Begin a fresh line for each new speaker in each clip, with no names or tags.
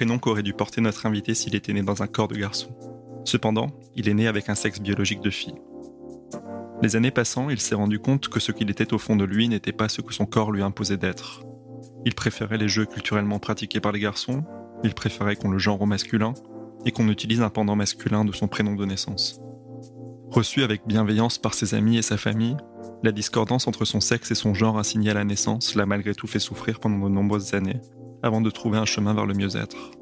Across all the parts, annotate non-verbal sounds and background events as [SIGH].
Prénom qu'aurait dû porter notre invité s'il était né dans un corps de garçon. Cependant, il est né avec un sexe biologique de fille. Les années passant, il s'est rendu compte que ce qu'il était au fond de lui n'était pas ce que son corps lui imposait d'être. Il préférait les jeux culturellement pratiqués par les garçons, il préférait qu'on le genre au masculin, et qu'on utilise un pendant masculin de son prénom de naissance. Reçu avec bienveillance par ses amis et sa famille, la discordance entre son sexe et son genre assigné à la naissance l'a malgré tout fait souffrir pendant de nombreuses années, avant de trouver un chemin vers le mieux-être.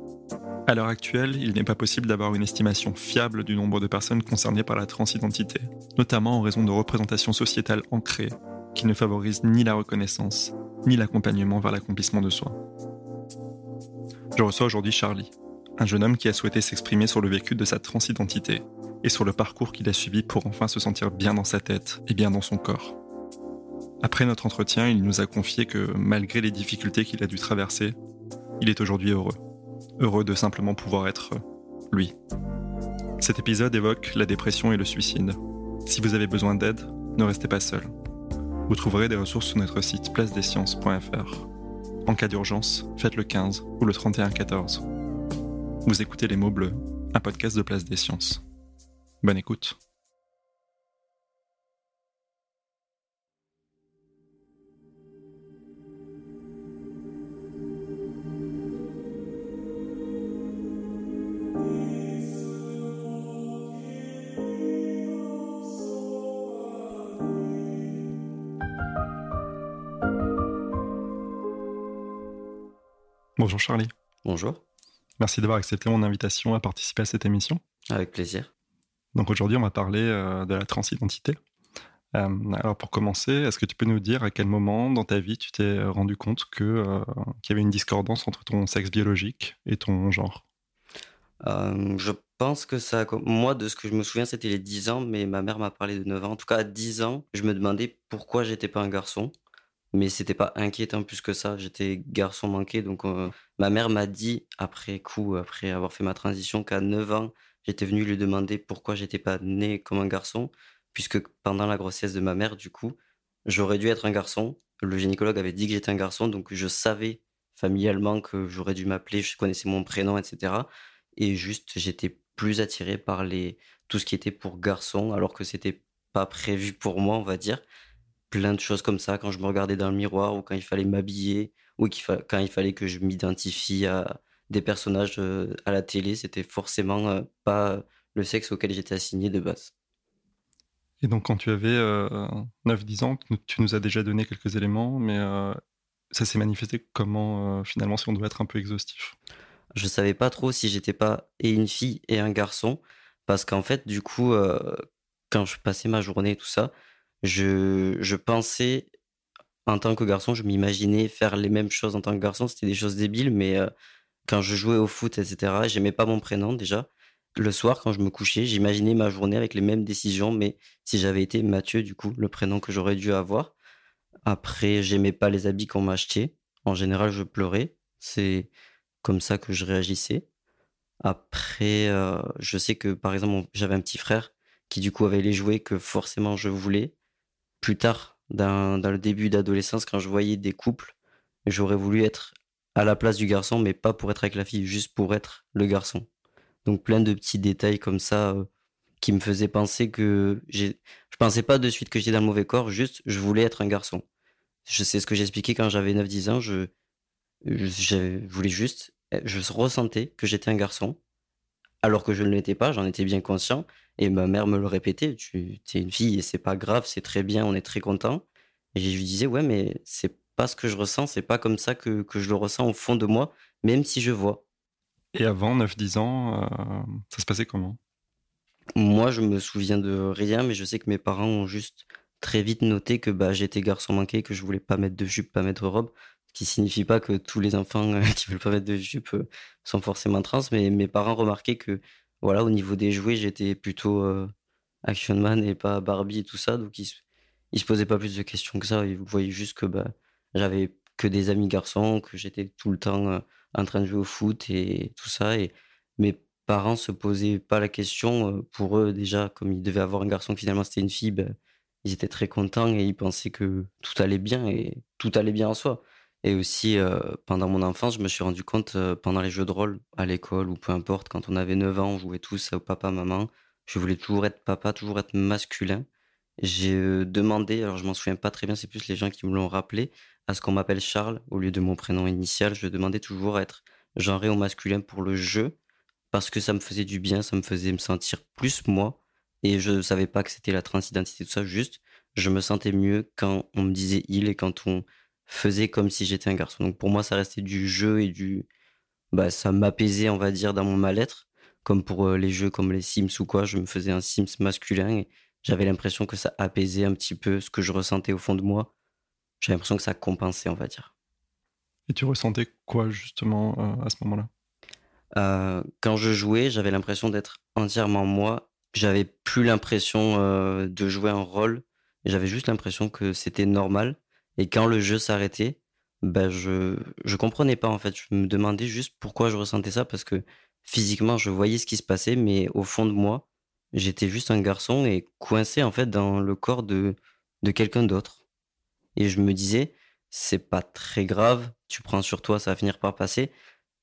À l'heure actuelle, il n'est pas possible d'avoir une estimation fiable du nombre de personnes concernées par la transidentité, notamment en raison de représentations sociétales ancrées qui ne favorisent ni la reconnaissance, ni l'accompagnement vers l'accomplissement de soi. Je reçois aujourd'hui Charlie, un jeune homme qui a souhaité s'exprimer sur le vécu de sa transidentité et sur le parcours qu'il a suivi pour enfin se sentir bien dans sa tête et bien dans son corps. Après notre entretien, il nous a confié que malgré les difficultés qu'il a dû traverser, il est aujourd'hui heureux. Heureux de simplement pouvoir être lui. Cet épisode évoque la dépression et le suicide. Si vous avez besoin d'aide, ne restez pas seul. Vous trouverez des ressources sur notre site placedesciences.fr. En cas d'urgence, faites le 15 ou le 3114. Vous écoutez Les mots bleus, un podcast de Place des Sciences. Bonne écoute. Bonjour Charlie.
Bonjour.
Merci d'avoir accepté mon invitation à participer à cette émission.
Avec plaisir.
Donc aujourd'hui, on va parler euh, de la transidentité. Euh, alors pour commencer, est-ce que tu peux nous dire à quel moment dans ta vie tu t'es rendu compte que euh, qu'il y avait une discordance entre ton sexe biologique et ton genre?
Je pense que ça, moi de ce que je me souviens, c'était les 10 ans, mais ma mère m'a parlé de 9 ans. En tout cas, à 10 ans, je me demandais pourquoi j'étais pas un garçon mais c'était pas inquiétant plus que ça. J'étais garçon manqué, donc euh, ma mère m'a dit après coup, après avoir fait ma transition, qu'à 9 ans, j'étais venu lui demander pourquoi j'étais pas né comme un garçon, puisque pendant la grossesse de ma mère, du coup, j'aurais dû être un garçon. Le gynécologue avait dit que j'étais un garçon, donc je savais familialement que j'aurais dû m'appeler, je connaissais mon prénom, etc. Et juste, j'étais plus attiré par les tout ce qui était pour garçon, alors que c'était pas prévu pour moi, on va dire plein de choses comme ça quand je me regardais dans le miroir ou quand il fallait m'habiller ou quand il fallait que je m'identifie à des personnages euh, à la télé, c'était forcément euh, pas le sexe auquel j'étais assigné de base.
Et donc quand tu avais 9-10 euh, ans, tu nous as déjà donné quelques éléments, mais ça s'est manifesté comment finalement si on doit être un peu exhaustif?
Je savais pas trop si j'étais pas et une fille et un garçon, parce qu'en fait du coup quand je passais ma journée et tout ça, je, je pensais, en tant que garçon, je m'imaginais faire les mêmes choses en tant que garçon. C'était des choses débiles, mais euh, quand je jouais au foot, etc., j'aimais pas mon prénom déjà. Le soir, quand je me couchais, j'imaginais ma journée avec les mêmes décisions, mais si j'avais été Mathieu, du coup, le prénom que j'aurais dû avoir. Après, j'aimais pas les habits qu'on m'achetait. En général, je pleurais. C'est comme ça que je réagissais. Après, euh, je sais que, par exemple, j'avais un petit frère qui, du coup, avait les jouets que forcément je voulais plus tard, dans, le début d'adolescence, quand je voyais des couples, j'aurais voulu être à la place du garçon, mais pas pour être avec la fille, juste pour être le garçon. Donc plein de petits détails comme ça euh, qui me faisaient penser que j'ai... Je pensais pas de suite que j'étais dans le mauvais corps, juste je voulais être un garçon. Je sais ce que j'expliquais quand j'avais 9-10 ans, je, je, voulais juste... Je ressentais que j'étais un garçon, alors que je ne l'étais pas, j'en étais bien conscient, et ma mère me le répétait, tu es une fille et c'est pas grave, c'est très bien, on est très content. Et je lui disais, ouais, mais c'est pas ce que je ressens, c'est pas comme ça que, que, je le ressens au fond de moi, même si je vois.
Et avant 9-10 ans, euh, ça se passait comment?
Moi, je me souviens de rien, mais je sais que mes parents ont juste très vite noté que bah, j'étais garçon manqué, que je voulais pas mettre de jupe, pas mettre de robe, qui signifie pas que tous les enfants euh, [LAUGHS] qui veulent pas mettre de jupe euh, sont forcément trans, mais mes parents remarquaient que voilà, au niveau des jouets, j'étais plutôt Action Man et pas Barbie et tout ça, donc ils, ils se posaient pas plus de questions que ça, ils voyaient juste que bah, j'avais que des amis garçons, que j'étais tout le temps en train de jouer au foot et tout ça. Et mes parents se posaient pas la question. Pour eux, déjà, comme ils devaient avoir un garçon, finalement c'était une fille, ben, ils étaient très contents et ils pensaient que tout allait bien et tout allait bien en soi. Et aussi, pendant mon enfance, je me suis rendu compte, pendant les jeux de rôle, à l'école ou peu importe, quand on avait 9 ans, on jouait tous au papa, maman. Je voulais toujours être papa, toujours être masculin. J'ai demandé, alors je m'en souviens pas très bien, c'est plus les gens qui me l'ont rappelé, à ce qu'on m'appelle Charles au lieu de mon prénom initial. Je demandais toujours à être genré au masculin pour le jeu parce que ça me faisait du bien, ça me faisait me sentir plus moi. Et je ne savais pas que c'était la transidentité, tout ça, juste je me sentais mieux quand on me disait il et quand on faisait comme si j'étais un garçon. Donc pour moi, ça restait du jeu et du. Bah, ça m'apaisait, on va dire, dans mon mal-être. Comme pour euh, les jeux comme les Sims ou quoi, je me faisais un Sims masculin et j'avais l'impression que ça apaisait un petit peu ce que je ressentais au fond de moi j'ai l'impression que ça compensait, on va dire.
Et tu ressentais quoi justement euh, à ce moment-là?
Euh, Quand je jouais, j'avais l'impression d'être entièrement moi. J'avais plus l'impression euh, de jouer un rôle. J'avais juste l'impression que c'était normal. Et quand le jeu s'arrêtait, ben je je comprenais pas en fait. Je me demandais juste pourquoi je ressentais ça parce que physiquement je voyais ce qui se passait, mais au fond de moi, j'étais juste un garçon et coincé en fait dans le corps de de quelqu'un d'autre. Et je me disais, c'est pas très grave, tu prends sur toi, ça va finir par passer.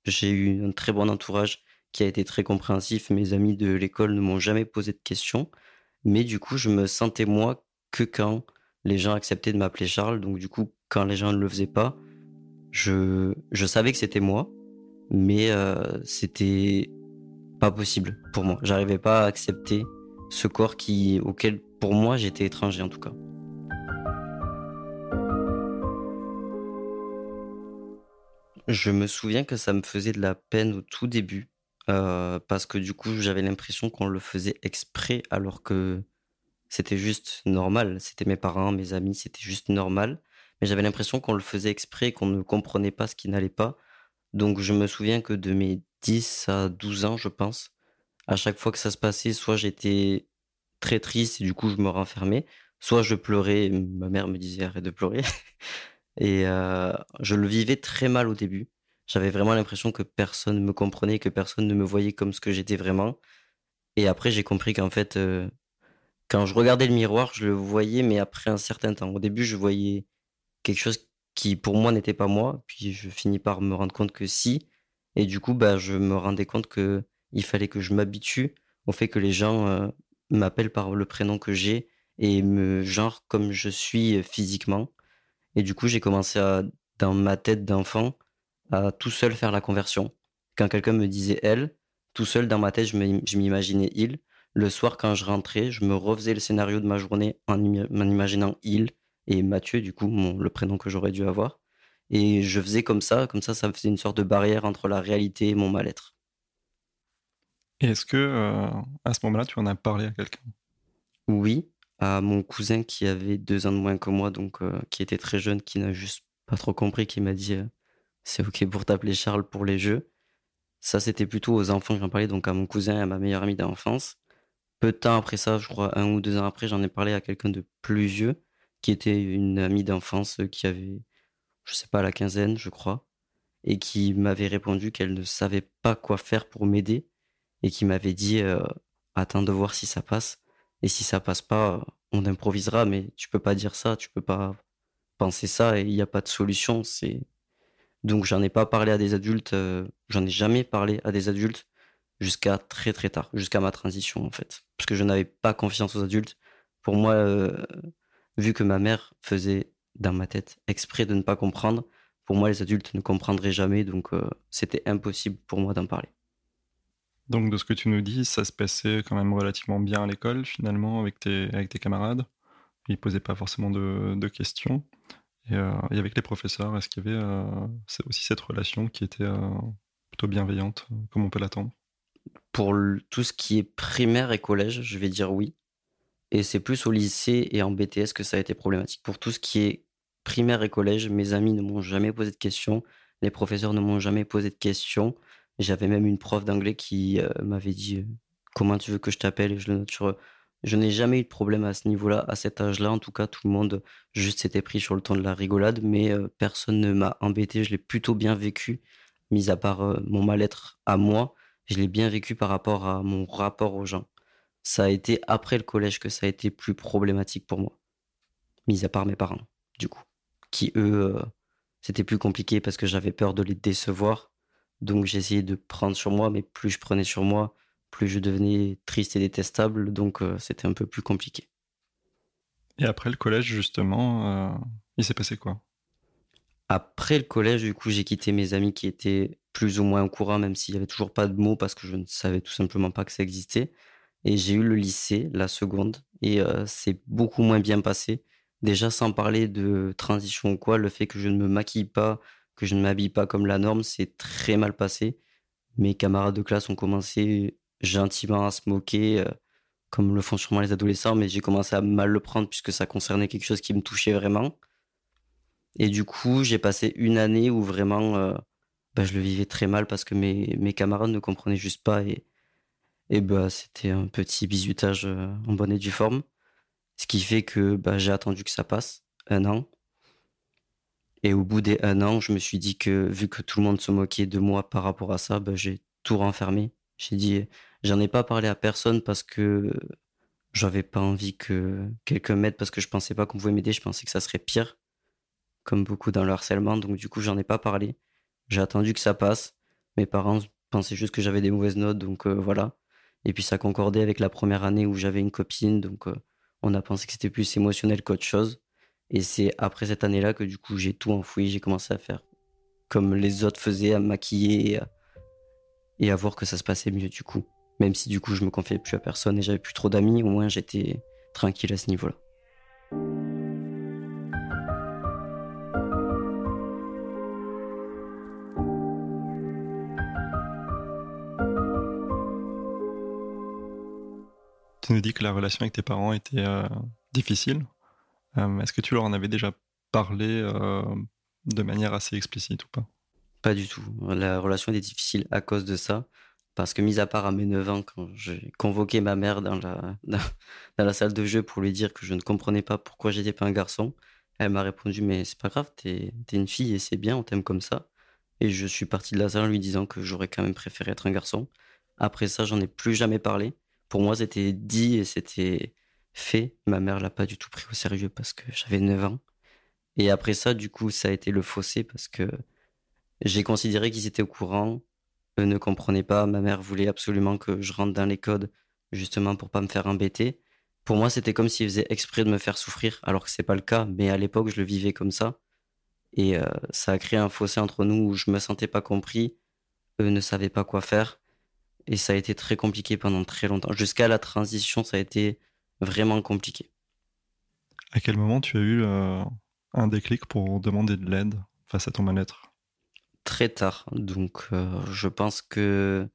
J'ai eu un très bon entourage qui a été très compréhensif. Mes amis de l'école ne m'ont jamais posé de questions. Mais du coup, je me sentais moi que quand les gens acceptaient de m'appeler Charles. Donc du coup, quand les gens ne le faisaient pas, je, je savais que c'était moi, mais euh, c'était pas possible pour moi. J'arrivais pas à accepter ce corps qui, auquel, pour moi, j'étais étranger en tout cas. Je me souviens que ça me faisait de la peine au tout début, euh, parce que du coup, j'avais l'impression qu'on le faisait exprès alors que c'était juste normal. C'était mes parents, mes amis, c'était juste normal. Mais j'avais l'impression qu'on le faisait exprès, qu'on ne comprenait pas ce qui n'allait pas. Donc je me souviens que de mes 10 à 12 ans, je pense, à chaque fois que ça se passait, soit j'étais très triste et du coup je me renfermais, soit je pleurais, ma mère me disait arrête de pleurer. [LAUGHS] Et euh, je le vivais très mal au début. J'avais vraiment l'impression que personne me comprenait, que personne ne me voyait comme ce que j'étais vraiment. Et après, j'ai compris qu'en fait, euh, quand je regardais le miroir, je le voyais, mais après un certain temps. Au début, je voyais quelque chose qui, pour moi, n'était pas moi. Puis je finis par me rendre compte que si. Et du coup, bah, je me rendais compte que il fallait que je m'habitue au fait que les gens euh, m'appellent par le prénom que j'ai et me genre comme je suis physiquement. Et du coup, j'ai commencé à, dans ma tête d'enfant, à tout seul faire la conversion. Quand quelqu'un me disait elle, tout seul dans ma tête, je m'imaginais il. Le soir, quand je rentrais, je me refaisais le scénario de ma journée en imaginant il et Mathieu, du coup, mon, le prénom que j'aurais dû avoir. Et je faisais comme ça, comme ça, ça me faisait une sorte de barrière entre la réalité et mon mal-être.
Et est-ce que, euh, à ce moment-là, tu en as parlé à quelqu'un?
Oui, à mon cousin qui avait deux ans de moins que moi, donc euh, qui était très jeune, qui n'a juste pas trop compris, qui m'a dit euh, c'est ok pour t'appeler Charles pour les jeux. Ça, c'était plutôt aux enfants que j'en parlais, donc à mon cousin et à ma meilleure amie d'enfance. Peu de temps après ça, je crois un ou deux ans après, j'en ai parlé à quelqu'un de plus vieux, qui était une amie d'enfance qui avait, je sais pas, la quinzaine, je crois, et qui m'avait répondu qu'elle ne savait pas quoi faire pour m'aider, et qui m'avait dit euh, attends de voir si ça passe et si ça passe pas, on improvisera, mais tu peux pas dire ça, tu peux pas penser ça et il n'y a pas de solution. C'est donc j'en ai pas parlé à des adultes, euh, j'en ai jamais parlé à des adultes jusqu'à très très tard, jusqu'à ma transition en fait, parce que je n'avais pas confiance aux adultes. Pour moi, euh, vu que ma mère faisait dans ma tête exprès de ne pas comprendre, pour moi les adultes ne comprendraient jamais, donc euh, c'était impossible pour moi d'en parler.
Donc, de ce que tu nous dis, ça se passait quand même relativement bien à l'école, finalement, avec tes, camarades. il posait pas forcément de, questions. Et, avec les professeurs, est-ce qu'il y avait aussi cette relation qui était plutôt bienveillante, comme on peut l'attendre?
Pour tout ce qui est primaire et collège, je vais dire oui. Et c'est plus au lycée et en BTS que ça a été problématique. Pour tout ce qui est primaire et collège, mes amis ne m'ont jamais posé de questions, les professeurs ne m'ont jamais posé de questions. J'avais même une prof d'anglais qui euh, m'avait dit euh, comment tu veux que je t'appelle? Et sur. Je n'ai jamais eu de problème à ce niveau-là, à cet âge-là. En tout cas, tout le monde juste s'était pris sur le temps de la rigolade, mais euh, personne ne m'a embêté. Je l'ai plutôt bien vécu, mis à part mon mal-être à moi. Je l'ai bien vécu par rapport à mon rapport aux gens. Ça a été après le collège que ça a été plus problématique pour moi, mis à part mes parents, du coup, qui eux, c'était plus compliqué parce que j'avais peur de les décevoir donc essayé de prendre sur moi, mais plus je prenais sur moi, plus je devenais triste et détestable. Donc euh, c'était un peu plus compliqué.
Et après le collège, justement, euh, il s'est passé quoi?
Après le collège, du coup, j'ai quitté mes amis qui étaient plus ou moins au courant, même s'il n'y avait toujours pas de mots parce que je ne savais tout simplement pas que ça existait. Et j'ai eu le lycée, la seconde, et euh, c'est beaucoup moins bien passé. Déjà, sans parler de transition ou quoi, le fait que je ne me maquille pas, que je ne m'habille pas comme la norme, c'est très mal passé. Mes camarades de classe ont commencé gentiment à se moquer, euh, comme le font sûrement les adolescents, mais j'ai commencé à mal le prendre puisque ça concernait quelque chose qui me touchait vraiment. Et du coup, j'ai passé une année où vraiment euh, bah, je le vivais très mal parce que mes, camarades ne comprenaient juste pas et, et bah, c'était un petit bizutage euh, en bonne et due forme. Ce qui fait que bah, j'ai attendu que ça passe, un an. Et au bout des un an, je me suis dit que vu que tout le monde se moquait de moi par rapport à ça, bah, j'ai tout renfermé. J'ai dit, j'en ai pas parlé à personne parce que j'avais pas envie que quelqu'un m'aide parce que je pensais pas qu'on pouvait m'aider. Je pensais que ça serait pire, comme beaucoup dans le harcèlement. Donc du coup, j'en ai pas parlé. J'ai attendu que ça passe. Mes parents pensaient juste que j'avais des mauvaises notes, donc euh, voilà. Et puis ça concordait avec la première année où j'avais une copine, donc euh, on a pensé que c'était plus émotionnel qu'autre chose. Et c'est après cette année-là que du coup j'ai tout enfoui, j'ai commencé à faire comme les autres faisaient, à me maquiller et à, voir que ça se passait mieux du coup. Même si du coup je me confiais plus à personne et j'avais plus trop d'amis, au moins j'étais tranquille à ce niveau-là.
Tu nous dis que la relation avec tes parents était euh, difficile. Euh, est-ce que tu leur en avais déjà parlé euh, de manière assez explicite ou pas?
Pas du tout. La relation était difficile à cause de ça. Parce que, mis à part à mes 9 ans, quand j'ai convoqué ma mère dans la, dans, la salle de jeu pour lui dire que je ne comprenais pas pourquoi j'étais pas un garçon, elle m'a répondu Mais c'est pas grave, t'es es une fille et c'est bien, on t'aime comme ça. Et je suis parti de la salle en lui disant que j'aurais quand même préféré être un garçon. Après ça, j'en ai plus jamais parlé. Pour moi, c'était dit et c'était fait. Ma mère l'a pas du tout pris au sérieux parce que j'avais 9 ans. Et après ça, du coup, ça a été le fossé parce que j'ai considéré qu'ils étaient au courant. Eux ne comprenaient pas. Ma mère voulait absolument que je rentre dans les codes, justement pour pas me faire embêter. Pour moi, c'était comme s'ils faisaient exprès de me faire souffrir, alors que c'est pas le cas. Mais à l'époque, je le vivais comme ça. Et euh, ça a créé un fossé entre nous où je me sentais pas compris. Eux ne savaient pas quoi faire. Et ça a été très compliqué pendant très longtemps. Jusqu'à la transition, ça a été vraiment compliqué.
À quel moment tu as eu euh, un déclic pour demander de l'aide face à ton mal-être?
Très tard. Donc, euh, je pense que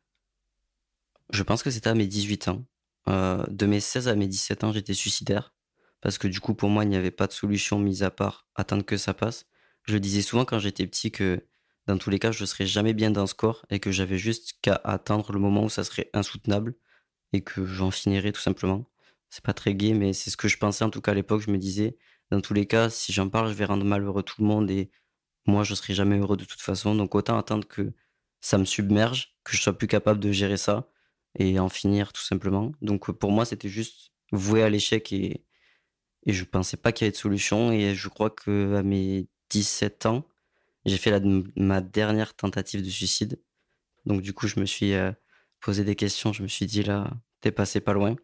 je pense que c'était à mes 18 ans. Euh, de mes 16 à mes 17 ans, j'étais suicidaire. Parce que du coup, pour moi, il n'y avait pas de solution mise à part attendre que ça passe. Je disais souvent quand j'étais petit que dans tous les cas, je ne serais jamais bien dans ce corps et que j'avais juste qu'à attendre le moment où ça serait insoutenable et que j'en finirais tout simplement c'est pas très gai, mais c'est ce que je pensais en tout cas à l'époque. Je me disais, dans tous les cas, si j'en parle, je vais rendre malheureux tout le monde et moi, je serai jamais heureux de toute façon. Donc autant attendre que ça me submerge, que je sois plus capable de gérer ça et en finir tout simplement. Donc pour moi, c'était juste voué à l'échec et, et je pensais pas qu'il y avait de solution. Et je crois que mes 17 ans, j'ai fait ma dernière tentative de suicide. Donc du coup, je me suis euh, posé des questions. Je me suis dit là, t'es passé pas loin.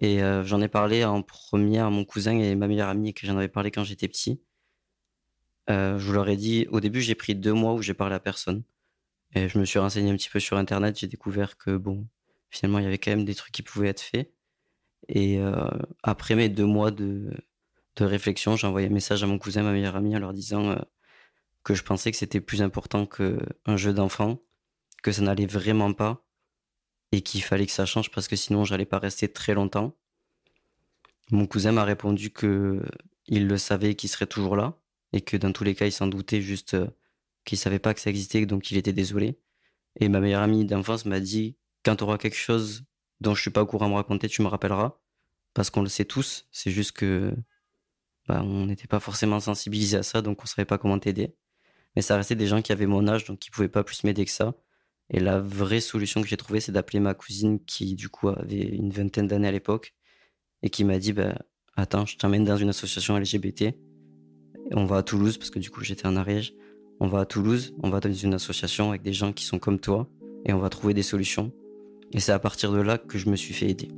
Et euh, j'en ai parlé en premier à mon cousin et ma meilleure amie que j'en avais parlé quand j'étais petit. Euh, je leur ai dit, au début, j'ai pris deux mois où j'ai parlé à personne. Et je me suis renseigné un petit peu sur Internet. J'ai découvert que, bon, finalement, il y avait quand même des trucs qui pouvaient être faits. Et euh, après mes deux mois de, de réflexion, j'ai envoyé un message à mon cousin, ma meilleure amie, en leur disant que je pensais que c'était plus important qu'un jeu d'enfant, que ça n'allait vraiment pas et qu'il fallait que ça change parce que sinon j'allais pas rester très longtemps. Mon cousin m'a répondu que il le savait qu'il serait toujours là et que dans tous les cas il s'en doutait juste euh, qu'il savait pas que ça existait donc il était désolé. Et ma meilleure amie d'enfance m'a dit quand tu auras quelque chose dont je suis pas au courant à me raconter, tu me rappelleras parce qu'on le sait tous, c'est juste que bah, on n'était pas forcément sensibilisé à ça donc on savait pas comment t'aider. Mais ça restait des gens qui avaient mon âge donc qui pouvaient pas plus m'aider que ça. Et la vraie solution que j'ai trouvée, c'est d'appeler ma cousine qui, du coup, avait une vingtaine d'années à l'époque et qui m'a dit bah, Attends, je t'emmène dans une association LGBT. on va à Toulouse, parce que du coup, j'étais en Ariège. On va à Toulouse, on va dans une association avec des gens qui sont comme toi et on va trouver des solutions. Et c'est à partir de là que je me suis fait aider.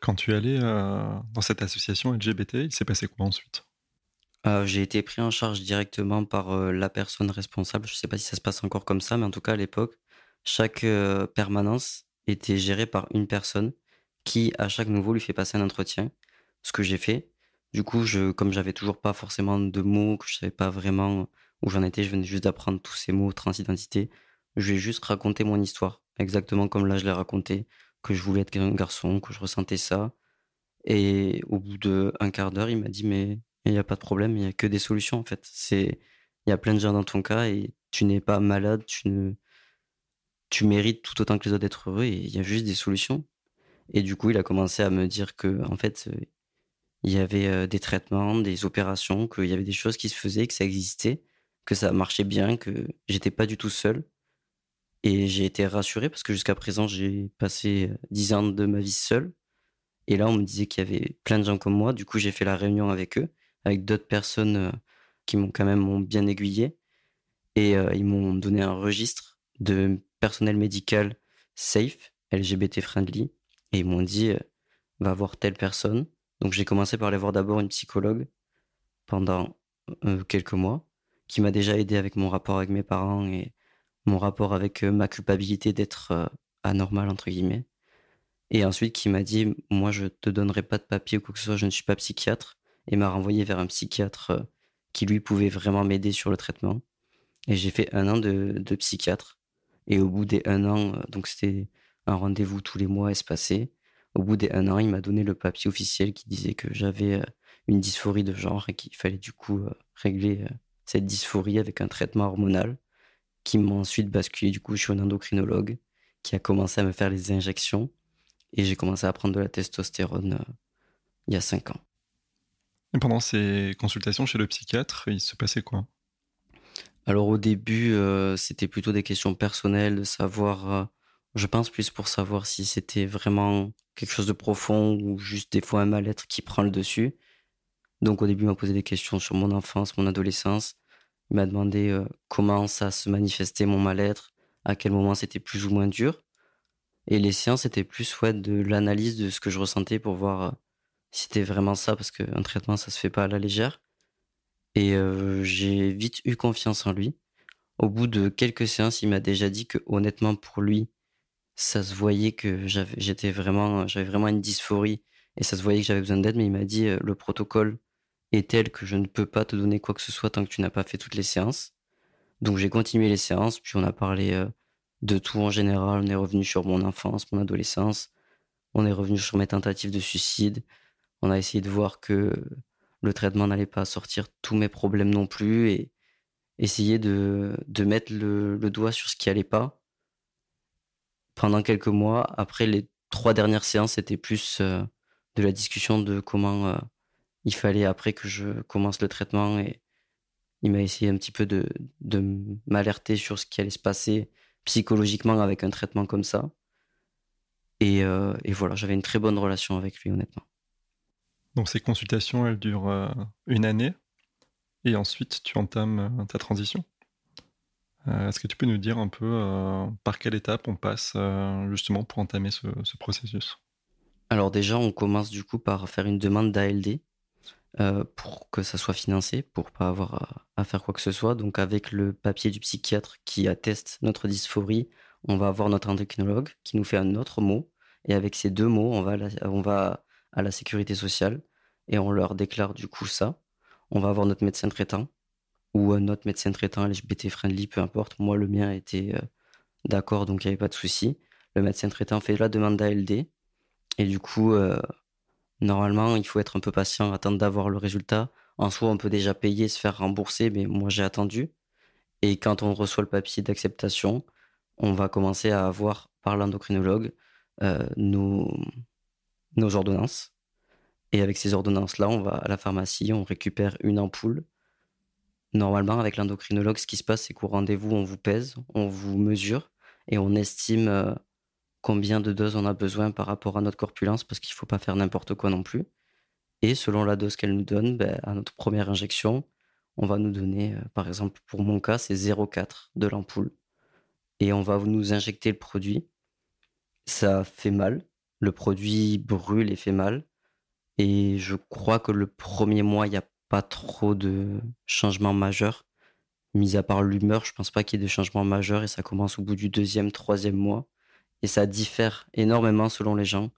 Quand tu es allé euh, dans cette association LGBT, il s'est passé quoi ensuite?
Euh, j'ai été pris en charge directement par euh, la personne responsable. Je ne sais pas si ça se passe encore comme ça, mais en tout cas à l'époque, chaque permanence était gérée par une personne qui, à chaque nouveau, lui fait passer un entretien. Ce que j'ai fait. Du coup, je, comme j'avais toujours pas forcément de mots, que je savais pas vraiment où j'en étais, je venais juste d'apprendre tous ces mots transidentité. Je ai juste raconté mon histoire, exactement comme là je l'ai raconté, que je voulais être un garçon, que je ressentais ça. Et au bout d'un quart d'heure, il m'a dit mais il n'y a pas de problème, il n'y a que des solutions en fait. Il y a plein de gens dans ton cas et tu n'es pas malade, tu ne, tu mérites tout autant que les autres d'être heureux et il y a juste des solutions. Et du coup, il a commencé à me dire que en fait, euh, il y avait euh, des traitements, des opérations, qu'il y avait des choses qui se faisaient, que ça existait, que ça marchait bien, que j'étais pas du tout seul. Et j'ai été rassuré parce que jusqu'à présent, j'ai passé euh, dix ans de ma vie seul. Et là, on me disait qu'il y avait plein de gens comme moi. Du coup, j'ai fait la réunion avec eux avec d'autres personnes qui m'ont quand même bien aiguillé. Et ils m'ont donné un registre de personnel médical safe, LGBT friendly. Et ils m'ont dit, va voir telle personne. Donc j'ai commencé par aller voir d'abord une psychologue pendant quelques mois, qui m'a déjà aidé avec mon rapport avec mes parents et mon rapport avec ma culpabilité d'être anormal, entre guillemets. Et ensuite qui m'a dit, moi je te donnerai pas de papier ou quoi que ce soit, je ne suis pas psychiatre, et m'a renvoyé vers un psychiatre euh, qui lui pouvait vraiment m'aider sur le traitement. Et j'ai fait un an de, de, psychiatre. Et au bout des un an, euh, donc c'était un rendez-vous tous les mois espacé. Au bout des un an, il m'a donné le papier officiel qui disait que j'avais euh, une dysphorie de genre et qu'il fallait du coup régler cette dysphorie avec un traitement hormonal qui m'a ensuite basculé. Du coup, je suis un endocrinologue qui a commencé à me faire les injections et j'ai commencé à prendre de la testostérone il y a cinq ans.
Et pendant ces consultations chez le psychiatre, il se passait quoi?
Alors au début, euh, c'était plutôt des questions personnelles, de savoir, euh, je pense plus pour savoir si c'était vraiment quelque chose de profond ou juste des fois un mal-être qui prend le dessus. Donc au début, il m'a posé des questions sur mon enfance, mon adolescence. Il m'a demandé euh, comment ça se manifestait mon mal-être, à quel moment c'était plus ou moins dur. Et les séances étaient plus ouais, de l'analyse de ce que je ressentais pour voir c'était vraiment ça, parce qu'un traitement, ça se fait pas à la légère. Et euh, j'ai vite eu confiance en lui. Au bout de quelques séances, il m'a déjà dit que honnêtement pour lui, ça se voyait que j'avais, vraiment, j'avais vraiment une dysphorie et ça se voyait que j'avais besoin d'aide. Mais il m'a dit euh, le protocole est tel que je ne peux pas te donner quoi que ce soit tant que tu n'as pas fait toutes les séances. Donc j'ai continué les séances, puis on a parlé euh, de tout en général. On est revenu sur mon enfance, mon adolescence. On est revenu sur mes tentatives de suicide, on a essayé de voir que le traitement n'allait pas sortir tous mes problèmes non plus et essayer de, mettre le, doigt sur ce qui allait pas. Pendant quelques mois, après les trois dernières séances, c'était plus euh, de la discussion de comment euh, il fallait après que je commence le traitement et il m'a essayé un petit peu de, m'alerter sur ce qui allait se passer psychologiquement avec un traitement comme ça. et euh, voilà, j'avais une très bonne relation avec lui, honnêtement.
Donc ces consultations, elles durent euh, une année et ensuite tu entames euh, ta transition. Euh, est-ce que tu peux nous dire un peu par quelle étape on passe justement pour entamer ce, processus?
Alors déjà, on commence du coup par faire une demande d'ALD pour que ça soit financé, pour pas avoir à, faire quoi que ce soit. Donc avec le papier du psychiatre qui atteste notre dysphorie, on va avoir notre endocrinologue qui nous fait un autre mot Et avec ces deux mots, on va, on va à la sécurité sociale et on leur déclare du coup ça. On va avoir notre médecin traitant ou notre médecin traitant LGBT friendly, peu importe. Moi, le mien était euh, d'accord, donc il n'y avait pas de souci. Le médecin traitant fait la demande d'ALD et du coup, euh, normalement, il faut être un peu patient, attendre d'avoir le résultat. En soi, on peut déjà payer, se faire rembourser, mais moi j'ai attendu. Et quand on reçoit le papier d'acceptation, on va commencer à avoir par l'endocrinologue euh, nos, ordonnances. Et avec ces ordonnances-là, on va à la pharmacie, on récupère une ampoule. Normalement, avec l'endocrinologue, ce qui se passe, c'est qu'au rendez-vous, on vous pèse, on vous mesure et on estime euh, combien de doses on a besoin par rapport à notre corpulence, parce qu'il ne faut pas faire n'importe quoi non plus. Et selon la dose qu'elle nous donne, ben, à notre première injection, on va nous donner, euh, par exemple, pour mon cas, c'est 0,4 de l'ampoule. Et on va nous injecter le produit. Ça fait mal. Le produit brûle et fait mal. Et je crois que le premier mois, il n'y a pas trop de changements majeurs. Mis à part l'humeur, je pense pas qu'il y ait de changements majeurs et ça commence au bout du deuxième, troisième mois. Et ça diffère énormément selon les gens.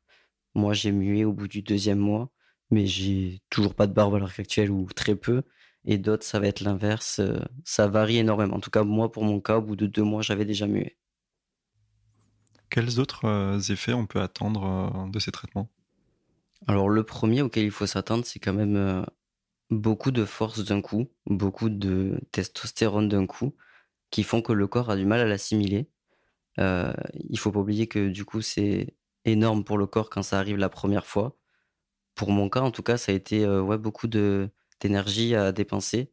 Moi, j'ai mué au bout du deuxième mois, mais j'ai toujours pas de barbe à l'heure actuelle ou très peu. Et d'autres, ça va être l'inverse. Euh, ça varie énormément. En tout cas, moi, pour mon cas, au bout de deux mois, j'avais déjà mué.
Quels autres euh, effets on peut attendre euh, de ces traitements?
Alors, le premier auquel il faut s'attendre, c'est quand même beaucoup de force d'un coup, beaucoup de testostérone d'un coup, qui font que le corps a du mal à l'assimiler. Euh, il faut pas oublier que du coup, c'est énorme pour le corps quand ça arrive la première fois. Pour mon cas, en tout cas, ça a été euh, ouais, beaucoup d'énergie à dépenser.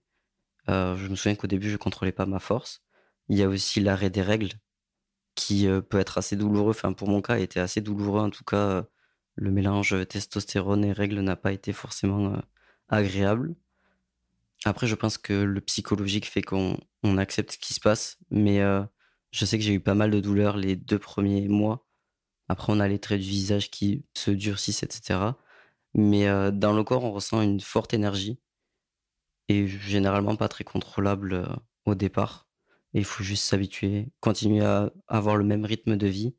Euh, je me souviens qu'au début, je contrôlais pas ma force. Il y a aussi l'arrêt des règles qui peut être assez douloureux. Enfin, pour mon cas, été assez douloureux. En tout cas, le mélange testostérone et règles n'a pas été forcément agréable. Après, je pense que le psychologique fait qu'on on accepte ce qui se passe, mais je sais que j'ai eu pas mal de douleurs les deux premiers mois. Après, on a les traits du visage qui se durcissent, etc. Mais euh, dans le corps, on ressent une forte énergie et généralement pas très contrôlable euh, au départ. Et il faut juste s'habituer, continuer à avoir le même rythme de vie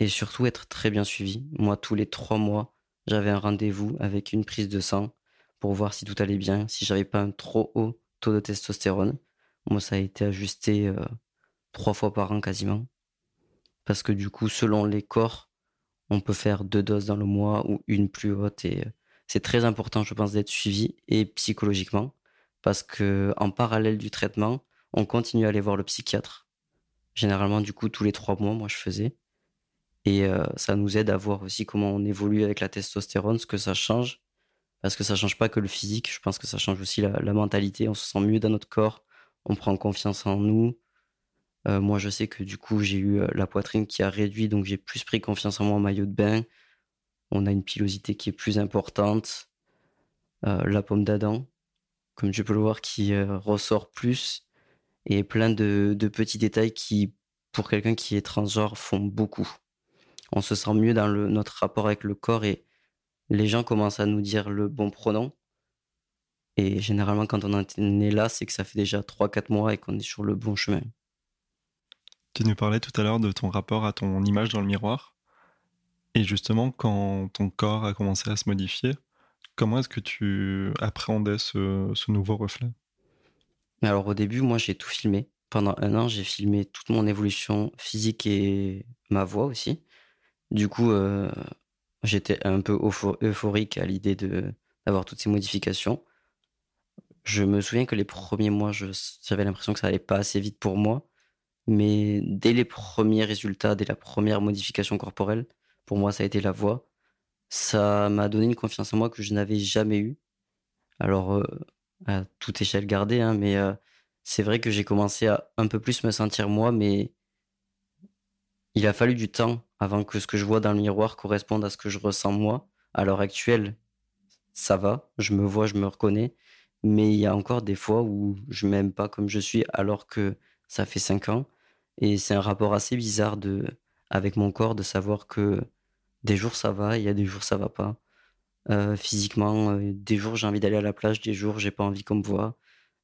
et surtout être très bien suivi. Moi, tous les trois mois, j'avais un rendez-vous avec une prise de sang pour voir si tout allait bien, si j'avais pas un trop haut taux de testostérone. Moi, ça a été ajusté euh, trois fois par an quasiment. Parce que du coup, selon les corps, on peut faire deux doses dans le mois ou une plus haute. Et euh, c'est très important, je pense, d'être suivi et psychologiquement. Parce que en parallèle du traitement, on continue à aller voir le psychiatre. Généralement, du coup, tous les trois mois, moi, je faisais. Et euh, ça nous aide à voir aussi comment on évolue avec la testostérone, ce que ça change. Parce que ça change pas que le physique, je pense que ça change aussi la mentalité. On se sent mieux dans notre corps, on prend confiance en nous, euh, moi, je sais que du coup, j'ai eu euh, la poitrine qui a réduit, donc j'ai plus pris confiance en moi en maillot de bain. On a une pilosité qui est plus importante. Euh, la pomme d'Adam, comme tu peux le voir, qui ressort plus. Et plein de, petits détails qui, pour quelqu'un qui est transgenre, font beaucoup. On se sent mieux dans notre rapport avec le corps et les gens commencent à nous dire le bon pronom. Et généralement, quand on est là, c'est que ça fait déjà 3-4 mois et qu'on est sur le bon chemin.
Tu nous parlais tout à l'heure de ton rapport à ton image dans le miroir. Et justement, quand ton corps a commencé à se modifier, comment est-ce que tu appréhendais ce, nouveau reflet?
Alors au début, moi j'ai tout filmé. Pendant un an, j'ai filmé toute mon évolution physique et ma voix aussi. Du coup, euh, j'étais un peu euphorique à l'idée d'avoir toutes ces modifications. Je me souviens que les premiers mois, j'avais l'impression que ça allait pas assez vite pour moi. Mais dès les premiers résultats, dès la première modification corporelle, pour moi, ça a été la voix. Ça m'a donné une confiance en moi que je n'avais jamais eue. Alors, euh, à toute échelle gardée, hein, mais euh, c'est vrai que j'ai commencé à un peu plus me sentir moi, mais il a fallu du temps avant que ce que je vois dans le miroir corresponde à ce que je ressens moi. À l'heure actuelle, ça va, je me vois, je me reconnais, mais il y a encore des fois où je m'aime pas comme je suis alors que ça fait cinq ans. Et c'est un rapport assez bizarre de, avec mon corps de savoir que des jours ça va, il y a des jours ça va pas. Euh, physiquement, euh, des jours j'ai envie d'aller à la plage, des jours j'ai pas envie qu'on me voit.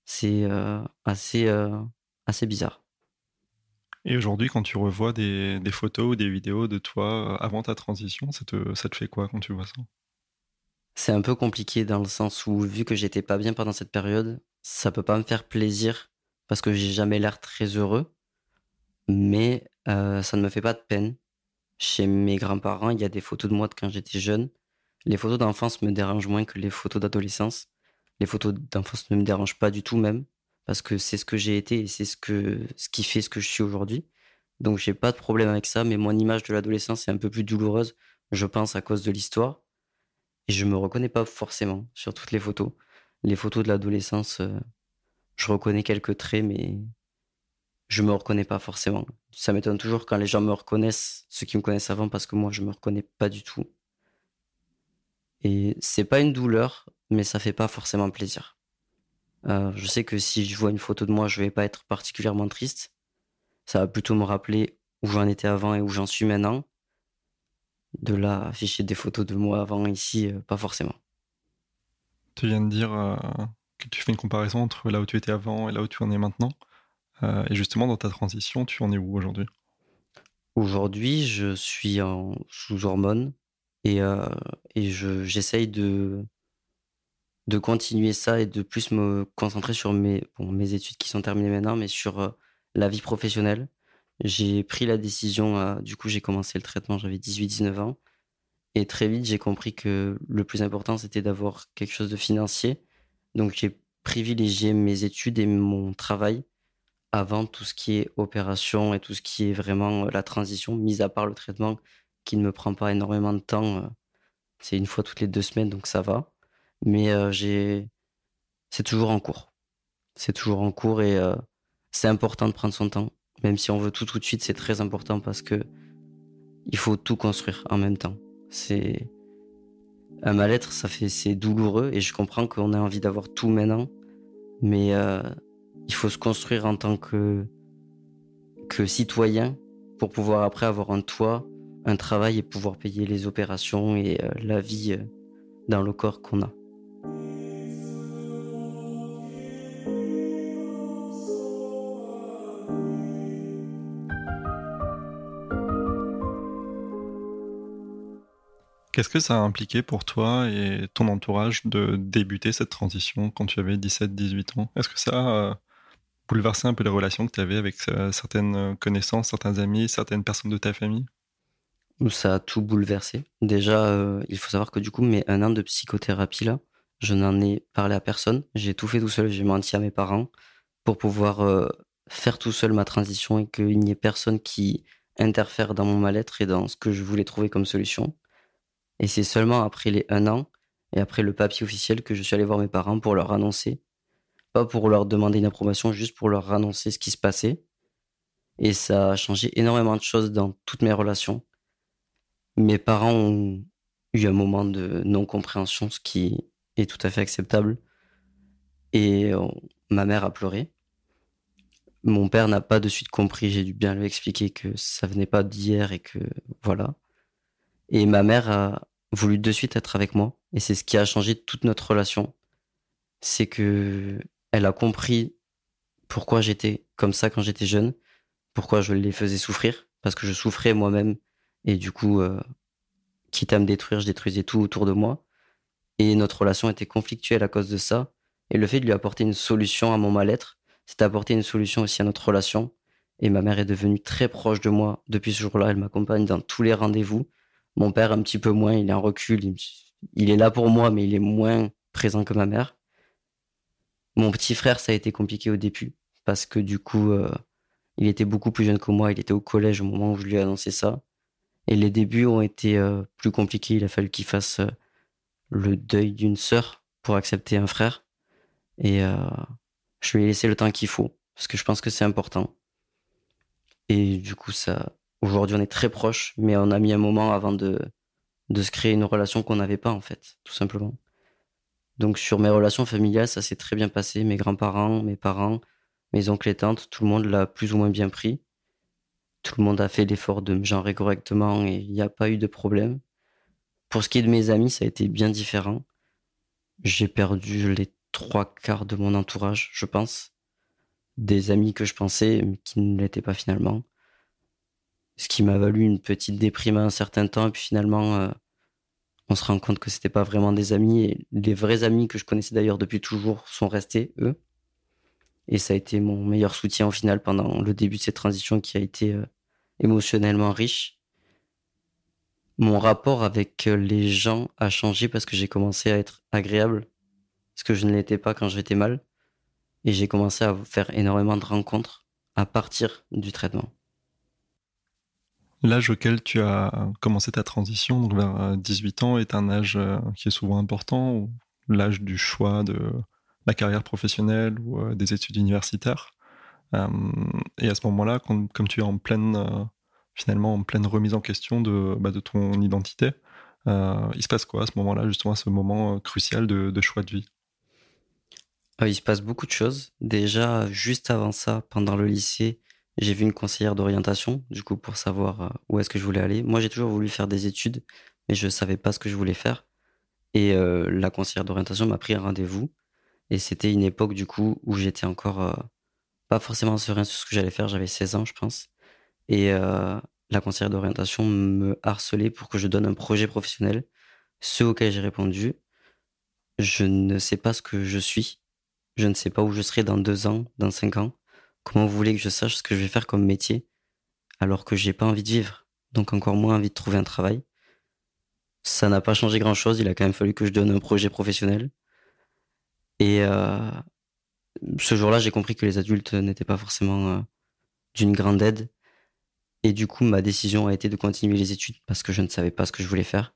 C'est euh, assez, assez bizarre.
Et aujourd'hui, quand tu revois des, photos ou des vidéos de toi avant ta transition, ça te, ça te fait quoi quand tu vois ça?
C'est un peu compliqué dans le sens où, vu que j'étais pas bien pendant cette période, ça peut pas me faire plaisir parce que j'ai jamais l'air très heureux, mais euh, ça ne me fait pas de peine. Chez mes grands-parents, il y a des photos de moi de quand j'étais jeune. Les photos d'enfance me dérangent moins que les photos d'adolescence. Les photos d'enfance ne me dérangent pas du tout même parce que c'est ce que j'ai été et c'est ce, que, ce qui fait ce que je suis aujourd'hui. Donc j'ai pas de problème avec ça, mais mon image de l'adolescence est un peu plus douloureuse, je pense, à cause de l'histoire. Et je me reconnais pas forcément sur toutes les photos. Les photos de l'adolescence, euh, je reconnais quelques traits, mais je me reconnais pas forcément. Ça m'étonne toujours quand les gens me reconnaissent, ceux qui me connaissent avant, parce que moi je me reconnais pas du tout. Et c'est pas une douleur, mais ça fait pas forcément plaisir. Euh, je sais que si je vois une photo de moi, je vais pas être particulièrement triste. Ça va plutôt me rappeler où j'en étais avant et où j'en suis maintenant. De là, afficher des photos de moi avant ici, euh, pas forcément.
Tu viens de dire euh, que tu fais une comparaison entre là où tu étais avant et là où tu en es maintenant. Et justement, dans ta transition, tu en es où aujourd'hui?
Aujourd'hui, je suis en, sous hormones et, et j'essaye de, de continuer ça et de plus me concentrer sur mes, mes études qui sont terminées maintenant, mais sur euh, la vie professionnelle. J'ai pris la décision, euh, du coup j'ai commencé le traitement, j'avais 18-19 ans. Et très vite, j'ai compris que le plus important, c'était d'avoir quelque chose de financier. Donc j'ai privilégié mes études et mon travail avant tout ce qui est opération et tout ce qui est vraiment euh, la transition, mis à part le traitement qui ne me prend pas énormément de temps. C'est une fois toutes les deux semaines, donc ça va mais euh, j'ai c'est toujours en cours. C'est toujours en cours et euh, c'est important de prendre son temps. Même si on veut tout tout de suite, c'est très important parce que il faut tout construire en même temps. C'est un mal-être, ça fait c'est douloureux et je comprends qu'on a envie d'avoir tout maintenant, mais euh, il faut se construire en tant que que citoyen pour pouvoir après avoir un toit, un travail et pouvoir payer les opérations et la vie dans le corps qu'on a.
Qu'est-ce que ça a impliqué pour toi et ton entourage de débuter cette transition quand tu avais 17-18 ans? Est-ce que ça bouleversé un peu les relations que tu avais avec euh, certaines connaissances, certains amis, certaines personnes de ta famille?
Ça a tout bouleversé. Déjà, euh, il faut savoir que du coup, mes un an de psychothérapie là, je n'en ai parlé à personne. J'ai tout fait tout seul, j'ai menti à mes parents pour pouvoir euh, faire tout seul ma transition et qu'il n'y ait personne qui interfère dans mon mal-être et dans ce que je voulais trouver comme solution. Et c'est seulement après les un an et après le papier officiel que je suis allé voir mes parents pour leur annoncer. Pas pour leur demander une approbation, juste pour leur annoncer ce qui se passait. Et ça a changé énormément de choses dans toutes mes relations. Mes parents ont eu un moment de non-compréhension, ce qui est tout à fait acceptable. Et ma mère a pleuré. Mon père n'a pas de suite compris, j'ai dû bien lui expliquer que ça venait pas d'hier et que voilà. Et ma mère a, voulu de suite être avec moi. Et c'est ce qui a changé toute notre relation. C'est que elle a compris pourquoi j'étais comme ça quand j'étais jeune, pourquoi je les faisais souffrir, parce que je souffrais moi-même. Et du coup, euh, quitte à me détruire, je détruisais tout autour de moi. Et notre relation était conflictuelle à cause de ça. Et le fait de lui apporter une solution à mon mal-être, c'est apporter une solution aussi à notre relation. Et ma mère est devenue très proche de moi depuis ce jour-là. Elle m'accompagne dans tous les rendez-vous. Mon père, un petit peu moins, il est en recul. Il, est là pour moi, mais il est moins présent que ma mère. Mon petit frère, ça a été compliqué au début, parce que du coup, euh, il était beaucoup plus jeune que moi. Il était au collège au moment où je lui ai annoncé ça. Et les débuts ont été euh, plus compliqués. Il a fallu qu'il fasse euh, le deuil d'une sœur pour accepter un frère. Et je lui ai laissé le temps qu'il faut, parce que je pense que c'est important. Et du coup, ça, Aujourd'hui, on est très proches, mais on a mis un moment avant de, de se créer une relation qu'on n'avait pas, en fait, tout simplement. Donc, sur mes relations familiales, ça s'est très bien passé. Mes grands-parents, mes parents, mes oncles et tantes, tout le monde l'a plus ou moins bien pris. Tout le monde a fait l'effort de me genrer correctement et il n'y a pas eu de problème. Pour ce qui est de mes amis, ça a été bien différent. J'ai perdu les trois quarts de mon entourage, je pense. Des amis que je pensais, mais qui ne l'étaient pas finalement. ce qui m'a valu une petite déprime à un certain temps. Et puis finalement, euh, on se rend compte que c'était pas vraiment des amis. Et les vrais amis que je connaissais d'ailleurs depuis toujours sont restés, eux. Et ça a été mon meilleur soutien au final pendant le début de cette transition qui a été euh, émotionnellement riche. Mon rapport avec euh, les gens a changé parce que j'ai commencé à être agréable, ce que je ne l'étais pas quand j'étais mal. Et j'ai commencé à faire énormément de rencontres à partir du traitement.
L'âge auquel tu as commencé ta transition, donc vers 18 euh, ans, est un âge euh, qui est souvent important, l'âge du choix de la carrière professionnelle ou euh, des études universitaires. et à ce moment-là, comme tu es en pleine, finalement, en pleine remise en question de, bah, de ton identité, il se passe quoi à ce moment-là, justement, à ce moment crucial de, choix de vie?
Il se passe beaucoup de choses. Déjà, juste avant ça, pendant le lycée, j'ai vu une conseillère d'orientation, du coup, pour savoir euh, où est-ce que je voulais aller. Moi, j'ai toujours voulu faire des études, mais je savais pas ce que je voulais faire. Et euh, la conseillère d'orientation m'a pris un rendez-vous. Et c'était une époque, du coup, où j'étais encore euh, pas forcément serein sur ce que j'allais faire. J'avais 16 ans, je pense. Et la conseillère d'orientation me harcelait pour que je donne un projet professionnel. Ce auquel j'ai répondu, je ne sais pas ce que je suis. Je ne sais pas où je serai dans deux ans, dans cinq ans. Comment vous voulez que je sache ce que je vais faire comme métier alors que j'ai pas envie de vivre, donc encore moins envie de trouver un travail Ça n'a pas changé grand chose, il a quand même fallu que je donne un projet professionnel. Et euh, ce jour-là, j'ai compris que les adultes n'étaient pas forcément euh, d'une grande aide. Et du coup, ma décision a été de continuer les études parce que je ne savais pas ce que je voulais faire.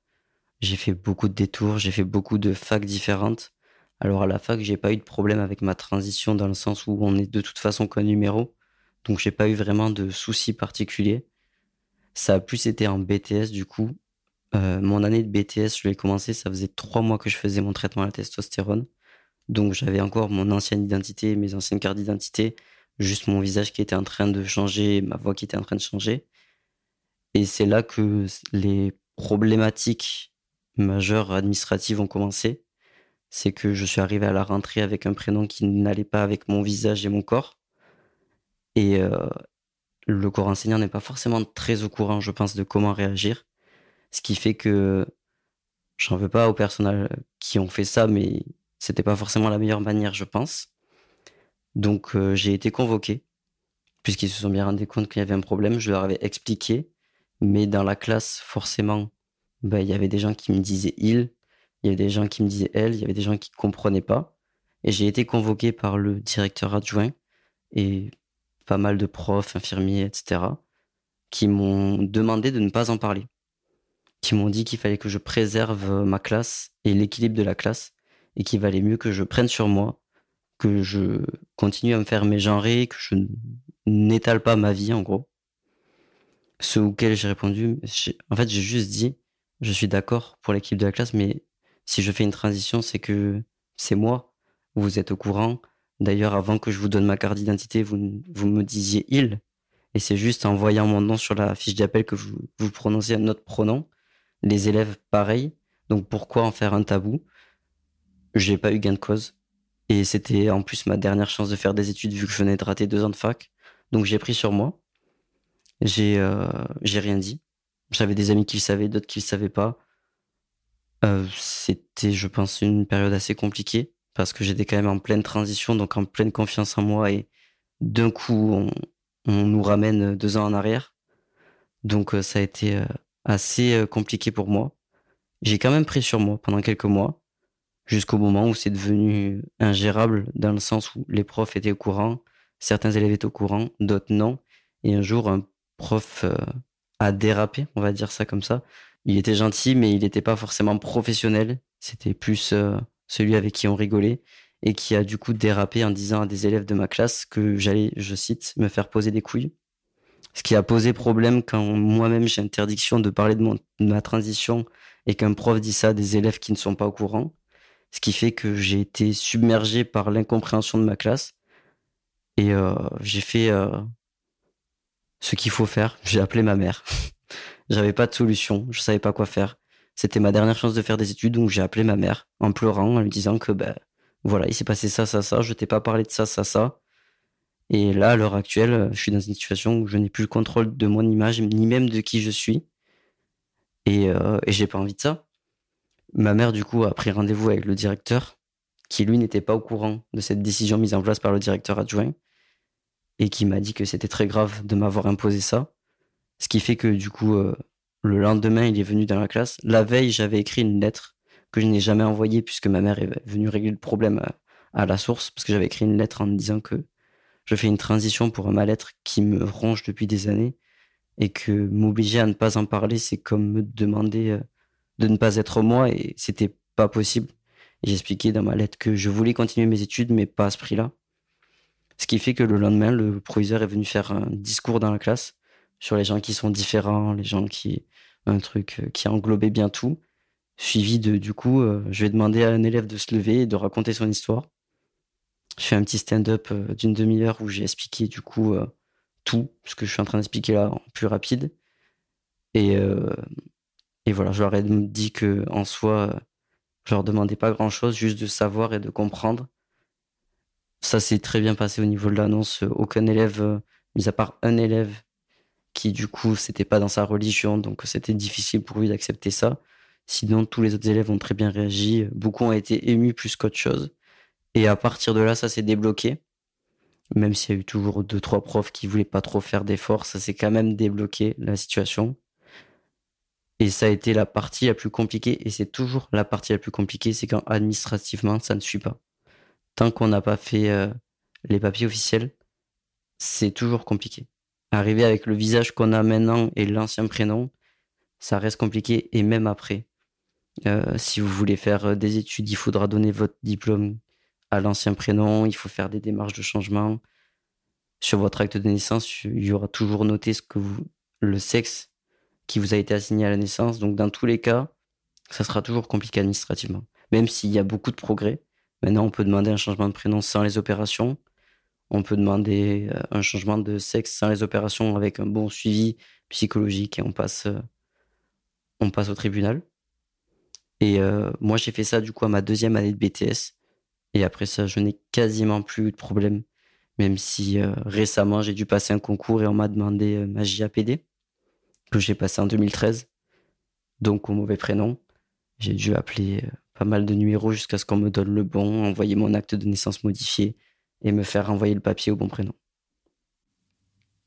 J'ai fait beaucoup de détours, j'ai fait beaucoup de facs différentes. Alors à la fac, j'ai pas eu de problème avec ma transition dans le sens où on est de toute façon qu'un numéro. Donc j'ai pas eu vraiment de soucis particuliers. Ça a plus été en BTS du coup. Euh, mon année de BTS, je l'ai commencé, ça faisait trois mois que je faisais mon traitement à la testostérone. Donc j'avais encore mon ancienne identité, mes anciennes cartes d'identité, juste mon visage qui était en train de changer, ma voix qui était en train de changer. Et c'est là que les problématiques majeures administratives ont commencé c'est que je suis arrivé à la rentrée avec un prénom qui n'allait pas avec mon visage et mon corps. Et euh, le corps enseignant n'est pas forcément très au courant, je pense, de comment réagir. Ce qui fait que j'en veux pas aux personnes qui ont fait ça, mais c'était pas forcément la meilleure manière, je pense. Donc euh, j'ai été convoqué, puisqu'ils se sont bien rendus compte qu'il y avait un problème. Je leur avais expliqué, mais dans la classe, forcément, bah, il y avait des gens qui me disaient il, il y avait des gens qui me disaient elle, il y avait des gens qui comprenaient pas. Et j'ai été convoqué par le directeur adjoint et pas mal de profs, infirmiers, etc., qui m'ont demandé de ne pas en parler. Qui m'ont dit qu'il fallait que je préserve ma classe et l'équilibre de la classe et qu'il valait mieux que je prenne sur moi, que je continue à me faire mégenrer, que je n'étale pas ma vie en gros. Ce auquel j'ai répondu, en fait j'ai juste dit, je suis d'accord pour l'équipe de la classe, mais si je fais une transition, c'est que c'est moi. Vous êtes au courant. D'ailleurs, avant que je vous donne ma carte d'identité, vous, vous me disiez il. Et c'est juste en voyant mon nom sur la fiche d'appel que vous, vous prononcez un autre pronom. Les élèves, pareil. Donc pourquoi en faire un tabou? J'ai pas eu gain de cause. Et c'était en plus ma dernière chance de faire des études vu que je venais de rater deux ans de fac. Donc j'ai pris sur moi. J'ai euh, rien dit. J'avais des amis qui le savaient, d'autres qui le savaient pas. Euh, c'était, je pense, une période assez compliquée parce que j'étais quand même en pleine transition, donc en pleine confiance en moi et d'un coup, on, nous ramène deux ans en arrière. Donc euh, ça a été euh, assez compliqué pour moi. J'ai quand même pris sur moi pendant quelques mois, jusqu'au moment où c'est devenu ingérable dans le sens où les profs étaient au courant, certains élèves étaient au courant, d'autres non. Et un jour, un prof a dérapé, on va dire ça comme ça, il était gentil, mais il n'était pas forcément professionnel. C'était plus euh, celui avec qui on rigolait et qui a du coup dérapé en disant à des élèves de ma classe que j'allais, je cite, me faire poser des couilles. Ce qui a posé problème quand moi-même j'ai interdiction de parler de, ma transition et qu'un prof dit ça à des élèves qui ne sont pas au courant. Ce qui fait que j'ai été submergé par l'incompréhension de ma classe. Et euh, j'ai fait euh, ce qu'il faut faire. J'ai appelé ma mère. [LAUGHS] J'avais pas de solution, je savais pas quoi faire. C'était ma dernière chance de faire des études, donc j'ai appelé ma mère en pleurant, en lui disant que ben voilà, il s'est passé ça, ça, ça, je t'ai pas parlé de ça, ça, ça. Et là, à l'heure actuelle, je suis dans une situation où je n'ai plus le contrôle de mon image, ni même de qui je suis. Et, euh, et j'ai pas envie de ça. Ma mère, du coup, a pris rendez-vous avec le directeur, qui lui n'était pas au courant de cette décision mise en place par le directeur adjoint, et qui m'a dit que c'était très grave de m'avoir imposé ça. Ce qui fait que, du coup, euh, le lendemain, il est venu dans la classe. La veille, j'avais écrit une lettre que je n'ai jamais envoyée puisque ma mère est venue régler le problème à, la source, parce que j'avais écrit une lettre en me disant que je fais une transition pour un mal-être qui me ronge depuis des années et que m'obliger à ne pas en parler, c'est comme me demander euh, de ne pas être moi et c'était pas possible. J'expliquais dans ma lettre que je voulais continuer mes études, mais pas à ce prix-là. Ce qui fait que le lendemain, le proviseur est venu faire un discours dans la classe sur les gens qui sont différents, les gens qui, un truc euh, qui a englobé bien tout. Suivi de, du coup, euh, je vais demander à un élève de se lever et de raconter son histoire. Je fais un petit stand-up d'une demi-heure où j'ai expliqué, du coup, tout ce que je suis en train d'expliquer là plus rapide. Et, euh, voilà, je leur ai dit que en soi, je leur demandais pas grand chose, juste de savoir et de comprendre. Ça s'est très bien passé au niveau de l'annonce. Aucun élève, mis à part un élève qui du coup c'était pas dans sa religion, donc c'était difficile pour lui d'accepter ça. Sinon, tous les autres élèves ont très bien réagi. Beaucoup ont été émus plus qu'autre chose. Et à partir de là, ça s'est débloqué même s'il y a eu toujours deux, trois profs qui voulaient pas trop faire d'efforts, ça s'est quand même débloqué la situation. Et ça a été la partie la plus compliquée, et c'est toujours la partie la plus compliquée, c'est quand administrativement ça ne suit pas. Tant qu'on n'a pas fait euh, les papiers officiels, c'est toujours compliqué. Arriver avec le visage qu'on a maintenant et l'ancien prénom, ça reste compliqué, et même après. Euh, si vous voulez faire euh, des études, il faudra donner votre diplôme à l'ancien prénom, il faut faire des démarches de changement. Sur votre acte de naissance, il y aura toujours noté ce que le sexe qui vous a été assigné à la naissance. Donc, dans tous les cas, ça sera toujours compliqué administrativement. Même s'il y a beaucoup de progrès. Maintenant, on peut demander un changement de prénom sans les opérations. On peut demander euh, un changement de sexe sans les opérations avec un bon suivi psychologique et on passe, euh, on passe au tribunal. Et euh, moi, j'ai fait ça du coup à ma deuxième année de BTS. Et après ça, je n'ai quasiment plus de problème. Même si récemment, j'ai dû passer un concours et on m'a demandé ma JAPD, que j'ai passé en 2013. Donc, au mauvais prénom. J'ai dû appeler pas mal de numéros jusqu'à ce qu'on me donne le bon, envoyer mon acte de naissance modifié et me faire envoyer le papier au bon prénom.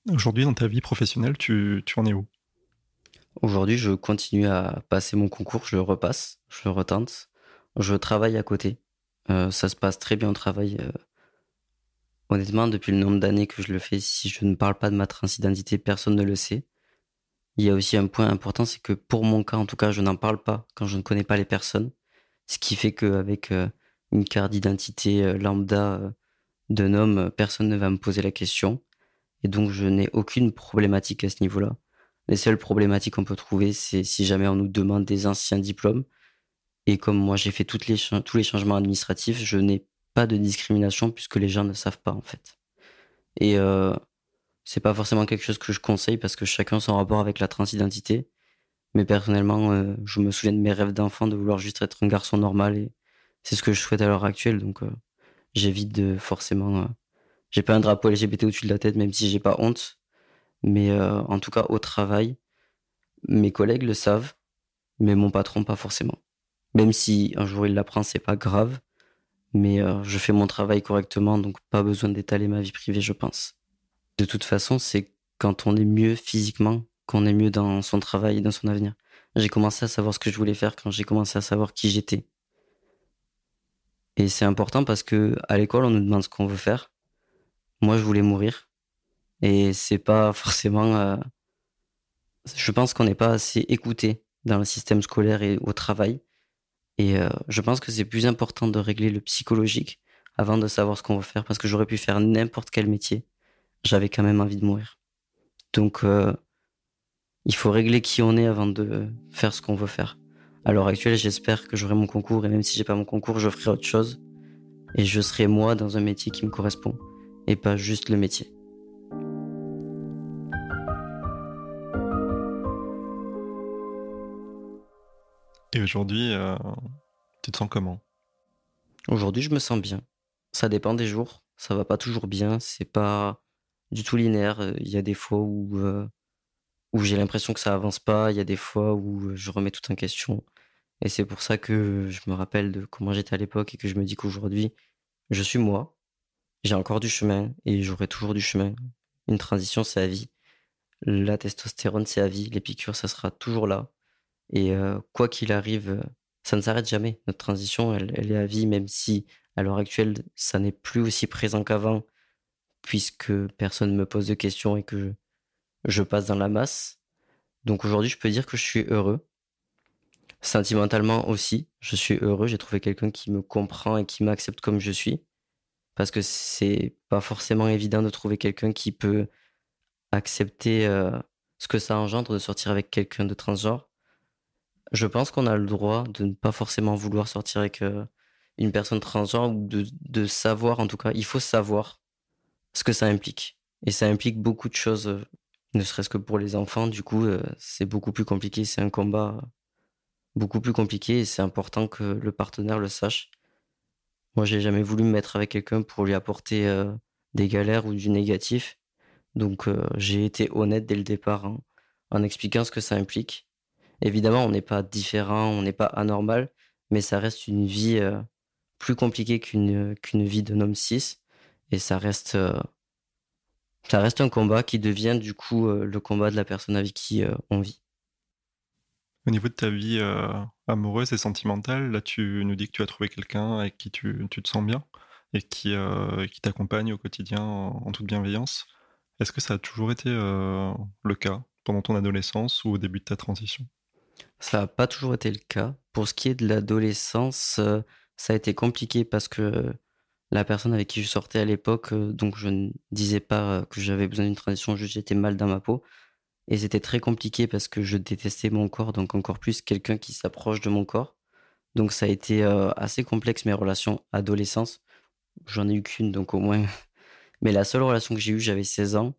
Aujourd'hui, dans ta vie professionnelle, tu, tu en es où?
Aujourd'hui, je continue à passer mon concours, je le repasse, je le retente. Je travaille à côté. Euh, ça se passe très bien au travail. Euh. Honnêtement, depuis le nombre d'années que je le fais, si je ne parle pas de ma transidentité, personne ne le sait. Il y a aussi un point important, c'est que pour mon cas, en tout cas, je n'en parle pas quand je ne connais pas les personnes. Ce qui fait qu'avec euh, une carte d'identité lambda d'un homme, personne ne va me poser la question. Et donc, je n'ai aucune problématique à ce niveau-là. Les seules problématiques qu'on peut trouver, c'est si jamais on nous demande des anciens diplômes. Et comme moi, j'ai fait tous les changements administratifs, je n'ai pas de discrimination puisque les gens ne savent pas, en fait. Et euh, c'est pas forcément quelque chose que je conseille parce que chacun son rapport avec la transidentité. Mais personnellement, euh, je me souviens de mes rêves d'enfant de vouloir juste être un garçon normal et c'est ce que je souhaite à l'heure actuelle. Donc, euh, j'évite de forcément. Euh, j'ai pas un drapeau LGBT au-dessus de la tête, même si j'ai pas honte. Mais en tout cas, au travail, mes collègues le savent, mais mon patron pas forcément. Même si un jour il l'apprend, c'est pas grave. Mais euh, je fais mon travail correctement, donc pas besoin d'étaler ma vie privée, je pense. De toute façon, c'est quand on est mieux physiquement qu'on est mieux dans son travail et dans son avenir. J'ai commencé à savoir ce que je voulais faire quand j'ai commencé à savoir qui j'étais. Et c'est important parce que à l'école, on nous demande ce qu'on veut faire. Moi, je voulais mourir. Et c'est pas [LAUGHS] forcément. Euh, je pense qu'on n'est pas assez écouté dans le système scolaire et au travail. Et euh, je pense que c'est plus important de régler le psychologique avant de savoir ce qu'on veut faire, parce que j'aurais pu faire n'importe quel métier. J'avais quand même envie de mourir. Donc, euh, il faut régler qui on est avant de faire ce qu'on veut faire. À l'heure actuelle, j'espère que j'aurai mon concours, et même si j'ai pas mon concours, je ferai autre chose. Et je serai moi dans un métier qui me correspond, et pas juste le métier.
Et aujourd'hui, euh, tu te sens comment?
Aujourd'hui, je me sens bien. Ça dépend des jours. ça va pas toujours bien, c'est pas du tout linéaire. Il y a des fois où, où j'ai l'impression que ça avance pas, il y a des fois où je remets tout en question. Et c'est pour ça que je me rappelle de comment j'étais à l'époque et que je me dis qu'aujourd'hui, je suis moi. J'ai encore du chemin et j'aurai toujours du chemin. Une transition, c'est à vie. La testostérone, c'est à vie. Les piqûres, ça sera toujours là. Et quoi qu'il arrive, ça ne s'arrête jamais. Notre transition, elle, elle, est à vie, même si à l'heure actuelle, ça n'est plus aussi présent qu'avant, puisque personne ne me pose de questions et que je passe dans la masse. Donc aujourd'hui, je peux dire que je suis heureux. Sentimentalement aussi, je suis heureux. J'ai trouvé quelqu'un qui me comprend et qui m'accepte comme je suis. Parce que c'est pas forcément évident de trouver quelqu'un qui peut accepter ce que ça engendre de sortir avec quelqu'un de transgenre. Je pense qu'on a le droit de ne pas forcément vouloir sortir avec une personne transgenre ou de, de, savoir, en tout cas, il faut savoir ce que ça implique. Et ça implique beaucoup de choses, ne serait-ce que pour les enfants. Du coup, c'est beaucoup plus compliqué. C'est un combat beaucoup plus compliqué et c'est important que le partenaire le sache. Moi, j'ai jamais voulu me mettre avec quelqu'un pour lui apporter des galères ou du négatif. Donc, j'ai été honnête dès le départ hein, en expliquant ce que ça implique. Évidemment, on n'est pas différent, on n'est pas anormal, mais ça reste une vie euh, plus compliquée qu'une qu'une vie d'un homme cis. Et ça reste, euh, ça reste un combat qui devient du coup euh, le combat de la personne avec qui on vit.
Au niveau de ta vie amoureuse et sentimentale, là tu nous dis que tu as trouvé quelqu'un avec qui tu, te sens bien et qui, qui t'accompagne au quotidien en, toute bienveillance. Est-ce que ça a toujours été le cas pendant ton adolescence ou au début de ta transition?
Ça n'a pas toujours été le cas. Pour ce qui est de l'adolescence, euh, ça a été compliqué parce que la personne avec qui je sortais à l'époque, euh, donc je ne disais pas que j'avais besoin d'une transition, juste j'étais mal dans ma peau. Et c'était très compliqué parce que je détestais mon corps, donc encore plus quelqu'un qui s'approche de mon corps. Donc ça a été euh, assez complexe mes relations adolescence. J'en ai eu qu'une, donc au moins. [LAUGHS] Mais la seule relation que j'ai eue, j'avais 16 ans.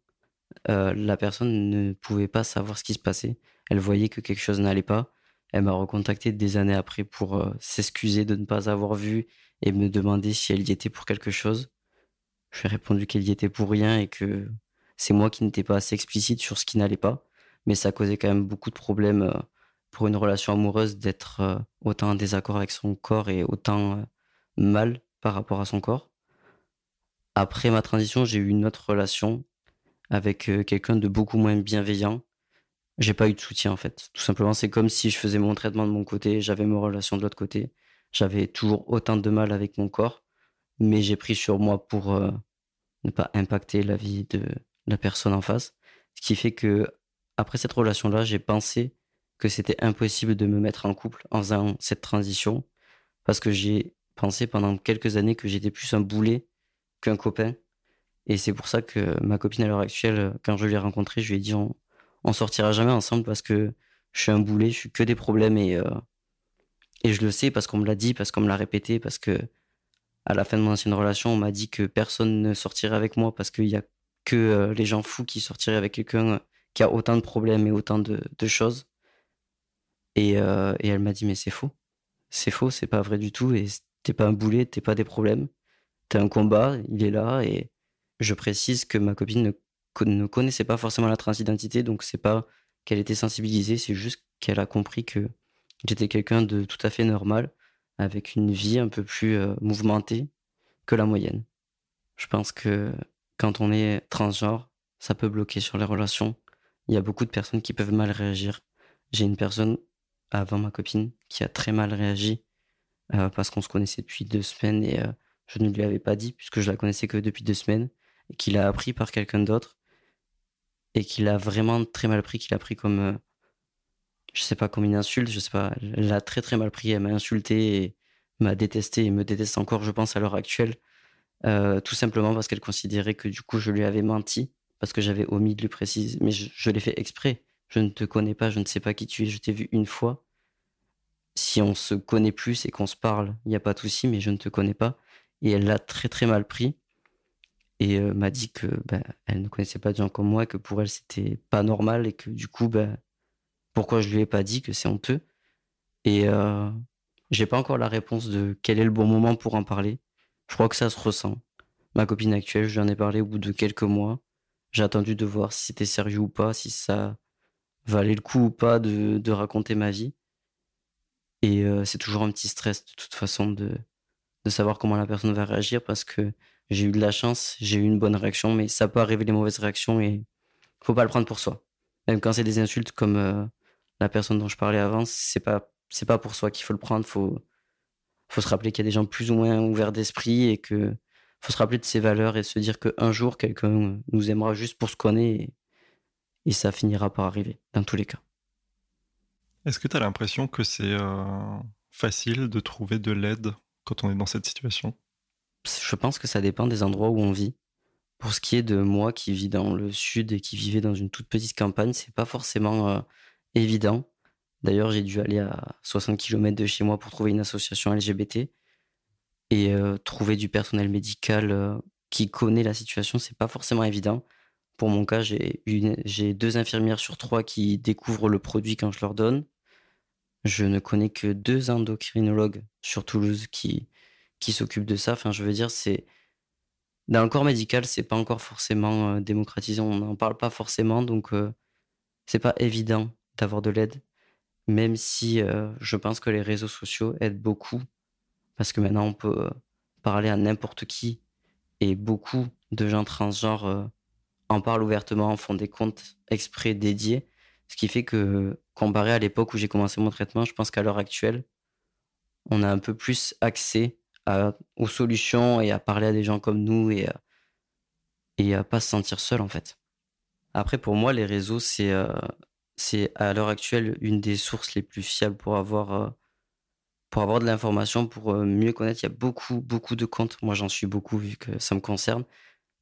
la personne ne pouvait pas savoir ce qui se passait. Elle voyait que quelque chose n'allait pas. Elle m'a recontacté des années après pour euh, s'excuser de ne pas avoir vu et me demander si elle y était pour quelque chose. Je lui ai répondu qu'elle y était pour rien et que c'est moi qui n'étais pas assez explicite sur ce qui n'allait pas. Mais ça causait quand même beaucoup de problèmes euh, pour une relation amoureuse d'être euh, autant en désaccord avec son corps et autant mal par rapport à son corps. Après ma transition, j'ai eu une autre relation avec quelqu'un de beaucoup moins bienveillant j'ai pas eu de soutien en fait. Tout simplement, c'est comme si je faisais mon traitement de mon côté, j'avais mes relations de l'autre côté. J'avais toujours autant de mal avec mon corps, mais j'ai pris sur moi pour euh, ne pas impacter la vie de la personne en face. Ce qui fait que après cette relation-là, j'ai pensé que c'était impossible de me mettre en couple en faisant cette transition, parce que j'ai pensé pendant quelques années que j'étais plus un boulet qu'un copain. Et c'est pour ça que ma copine à l'heure actuelle, quand je l'ai rencontrée, je lui ai dit on sortira jamais ensemble parce que je suis un boulet, je suis que des problèmes et, euh, et je le sais parce qu'on me l'a dit, parce qu'on me l'a répété, parce que à la fin de mon ancienne relation, on m'a dit que personne ne sortirait avec moi parce qu'il y a que euh, les gens fous qui sortiraient avec quelqu'un qui a autant de problèmes et autant de, choses. Et, euh, et elle m'a dit mais c'est faux, c'est faux, c'est pas vrai du tout et t'es pas un boulet, t'es pas des problèmes, t'es un combat, il est là et je précise que ma copine ne ne connaissait pas forcément la transidentité, donc c'est pas qu'elle était sensibilisée, c'est juste qu'elle a compris que j'étais quelqu'un de tout à fait normal, avec une vie un peu plus euh, mouvementée que la moyenne. Je pense que quand on est transgenre, ça peut bloquer sur les relations. Il y a beaucoup de personnes qui peuvent mal réagir. J'ai une personne avant ma copine qui a très mal réagi euh, parce qu'on se connaissait depuis deux semaines et euh, je ne lui avais pas dit puisque je la connaissais que depuis deux semaines et qu'il a appris par quelqu'un d'autre et qu'il a vraiment très mal pris, qu'il a pris comme, euh, je sais pas, comme une insulte, je sais pas, elle l'a très très mal pris, elle m'a insulté et m'a détesté et me déteste encore, je pense, à l'heure actuelle, euh, tout simplement parce qu'elle considérait que du coup je lui avais menti, parce que j'avais omis de lui préciser, mais je, l'ai fait exprès. Je ne te connais pas, je ne sais pas qui tu es, je t'ai vu une fois. Si on se connaît plus et qu'on se parle, il n'y a pas de souci, mais je ne te connais pas. Et elle l'a très très mal pris et euh, m'a dit que bah, elle ne connaissait pas de gens comme moi, que pour elle c'était pas normal et que du coup, bah, pourquoi je lui ai pas dit que c'est honteux? Et euh, j'ai pas encore la réponse de quel est le bon moment pour en parler. Je crois que ça se ressent. ma copine actuelle, je lui en ai parlé au bout de quelques mois. J'ai attendu de voir si c'était sérieux ou pas, si ça valait le coup ou pas de, de raconter ma vie. Et euh, c'est toujours un petit stress de toute façon de, de savoir comment la personne va réagir parce que j'ai eu de la chance, j'ai eu une bonne réaction, mais ça peut arriver les mauvaises réactions et faut pas le prendre pour soi. Même quand c'est des insultes comme euh, la personne dont je parlais avant, c'est pas c'est pas pour soi qu'il faut le prendre. Faut faut se rappeler qu'il y a des gens plus ou moins ouverts d'esprit et que faut se rappeler de ses valeurs et se dire qu'un jour quelqu'un nous aimera juste pour ce qu'on est et, et, ça finira par arriver dans tous les cas.
Est-ce que tu as l'impression que c'est euh, facile de trouver de l'aide quand on est dans cette situation?
Je pense que ça dépend des endroits où on vit. Pour ce qui est de moi qui vis dans le sud et qui vivait dans une toute petite campagne, c'est pas forcément euh, évident. D'ailleurs, j'ai dû aller à 60 km de chez moi pour trouver une association LGBT et euh, trouver du personnel médical euh, qui connaît la situation, c'est pas forcément évident. Pour mon cas, j'ai deux infirmières sur trois qui découvrent le produit quand je leur donne. Je ne connais que deux endocrinologues sur Toulouse qui s'occupent de ça. Je veux dire, c'est dans le corps médical, c'est pas encore forcément euh, démocratisé. On n'en parle pas forcément, donc c'est pas évident d'avoir de l'aide même si euh, je pense que les réseaux sociaux aident beaucoup, parce que maintenant on peut euh, parler à n'importe qui, et beaucoup de gens transgenres euh, en parlent ouvertement, font des comptes exprès dédiés, ce qui fait que comparé à l'époque où j'ai commencé mon traitement, je pense qu'à l'heure actuelle, on a un peu plus accès aux solutions et à parler à des gens comme nous et, et à pas se sentir seul en fait. Après, pour moi, les réseaux, c'est c'est à l'heure actuelle une des sources les plus fiables pour avoir, euh, pour avoir de l'information, pour euh, mieux connaître. Il y a beaucoup, beaucoup de comptes, moi j'en suis beaucoup vu que ça me concerne,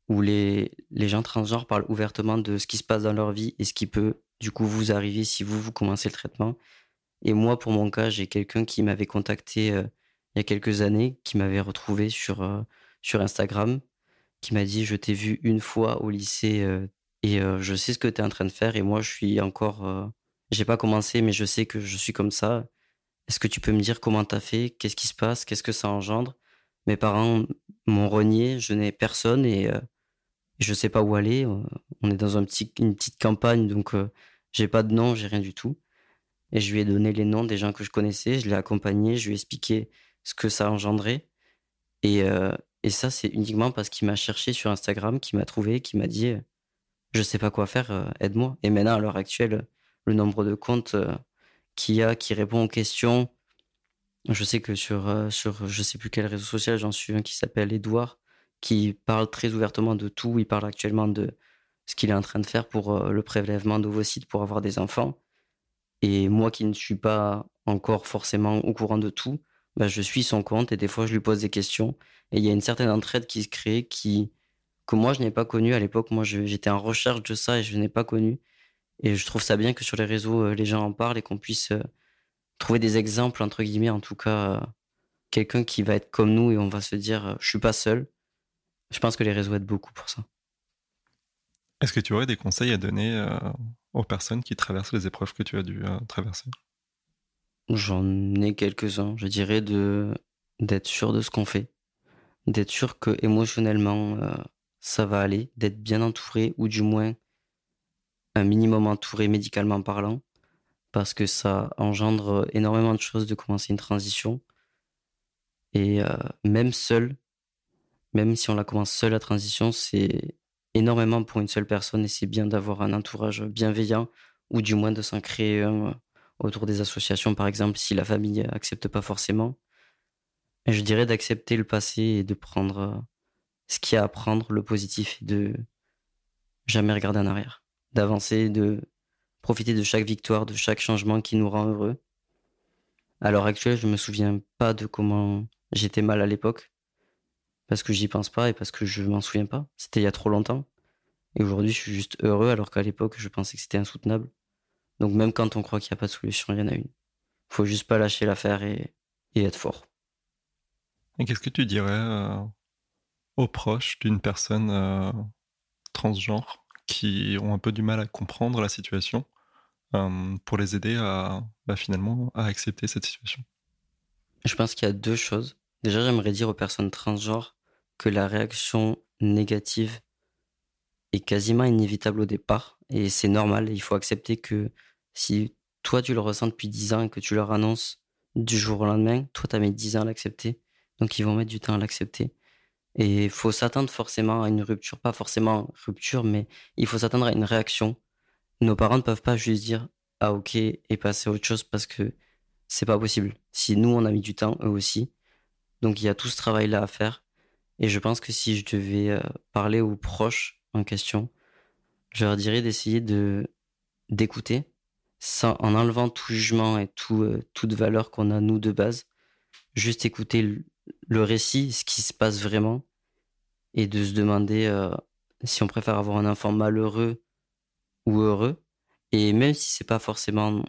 où les, les gens transgenres parlent ouvertement de ce qui se passe dans leur vie et ce qui peut du coup vous arriver si vous, vous commencez le traitement. Et moi, pour mon cas, j'ai quelqu'un qui m'avait contacté euh, il y a quelques années, qui m'avait retrouvé sur, sur Instagram, qui m'a dit, je t'ai vu une fois au lycée et je sais ce que tu es en train de faire et moi je suis encore j'ai pas commencé mais je sais que je suis comme ça. Est-ce que tu peux me dire comment tu as fait? Qu'est-ce qui se passe? Qu'est-ce que ça engendre? Mes parents m'ont renié, je n'ai personne et je sais pas où aller. On est dans une petite campagne donc j'ai pas de nom, j'ai rien du tout. Et je lui ai donné les noms des gens que je connaissais, je l'ai accompagné, je lui ai expliqué ce que ça engendrait. Et ça, c'est uniquement parce qu'il m'a cherché sur Instagram, qu'il m'a trouvé, qu'il m'a dit je sais pas quoi faire, euh, aide-moi. Et maintenant, à l'heure actuelle, le nombre de comptes euh, qu'il y a qui répond aux questions, je sais que sur, euh, sur je sais plus quel réseau social, j'en suis un qui s'appelle Edouard, qui parle très ouvertement de tout. Il parle actuellement de ce qu'il est en train de faire pour le prélèvement d'ovocytes pour avoir des enfants. Et moi qui ne suis pas encore forcément au courant de tout, bah, je suis son compte et des fois je lui pose des questions. Et il y a une certaine entraide qui se crée qui, que moi je n'ai pas connu à l'époque. Moi j'étais en recherche de ça et je n'ai pas connu. Et je trouve ça bien que sur les réseaux euh, les gens en parlent et qu'on puisse euh, trouver des exemples entre guillemets en tout cas euh, quelqu'un qui va être comme nous et on va se dire je suis pas seul. Je pense que les réseaux aident beaucoup pour ça.
Est-ce que tu aurais des conseils à donner aux personnes qui traversent les épreuves que tu as dû traverser?
J'en ai quelques-uns. Je dirais de d'être sûr de ce qu'on fait, d'être sûr que émotionnellement ça va aller, d'être bien entouré ou du moins un minimum entouré médicalement parlant, parce que ça engendre énormément de choses de commencer une transition. Et euh, même seul, même si on la commence seul la transition, c'est énormément pour une seule personne et c'est bien d'avoir un entourage bienveillant ou du moins de s'en créer un euh, autour des associations, par exemple, si la famille accepte pas forcément. Je dirais d'accepter le passé et de prendre euh, ce qu'il y a à prendre, le positif, et de jamais regarder en arrière, d'avancer, de profiter de chaque victoire, de chaque changement qui nous rend heureux. À l'heure actuelle, je me souviens pas de comment j'étais mal à l'époque, parce que j'y pense pas et parce que je m'en souviens pas. C'était il y a trop longtemps. Et aujourd'hui, je suis juste heureux, alors qu'à l'époque, je pensais que c'était insoutenable. Donc même quand on croit qu'il n'y a pas de solution, il y en a une. Faut juste pas lâcher l'affaire et, être fort.
Et qu'est-ce que tu dirais euh, aux proches d'une personne euh, transgenre qui ont un peu du mal à comprendre la situation euh, pour les aider à bah, finalement à accepter cette situation
Je pense qu'il y a deux choses. Déjà, j'aimerais dire aux personnes transgenres que la réaction négative est quasiment inévitable au départ et c'est normal. Il faut accepter que si toi tu le ressens depuis 10 ans et que tu leur annonces du jour au lendemain, toi tu as mis 10 ans à l'accepter, donc ils vont mettre du temps à l'accepter. Et il faut s'attendre forcément à une rupture, pas forcément rupture, mais il faut s'attendre à une réaction. Nos parents ne peuvent pas juste dire ah ok et passer à autre chose parce que c'est pas possible. Si nous on a mis du temps, eux aussi. Donc il y a tout ce travail là à faire. Et je pense que si je devais euh, parler aux proches en question, je leur dirais d'essayer de d'écouter, sans en enlevant tout jugement et tout, euh, toute valeur qu'on a nous de base, juste écouter le, récit, ce qui se passe vraiment, et de se demander euh, si on préfère avoir un enfant malheureux ou heureux. Et même si c'est pas forcément,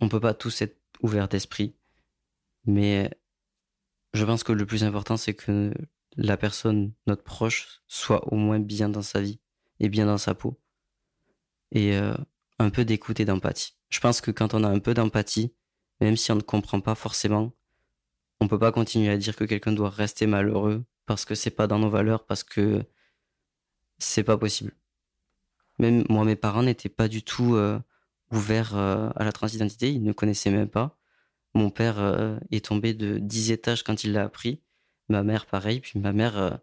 on peut pas tous être ouverts d'esprit, mais je pense que le plus important c'est que la personne, notre proche, soit au moins bien dans sa vie et bien dans sa peau. Et euh, un peu d'écoute et d'empathie. Je pense que quand on a un peu d'empathie, même si on ne comprend pas forcément, on peut pas continuer à dire que quelqu'un doit rester malheureux parce que c'est pas dans nos valeurs, parce que c'est pas possible. Même moi, mes parents n'étaient pas du tout euh, ouverts euh, à la transidentité, ils ne connaissaient même pas. Mon père est tombé de 10 étages quand il l'a appris. Ma mère, pareil. Puis ma mère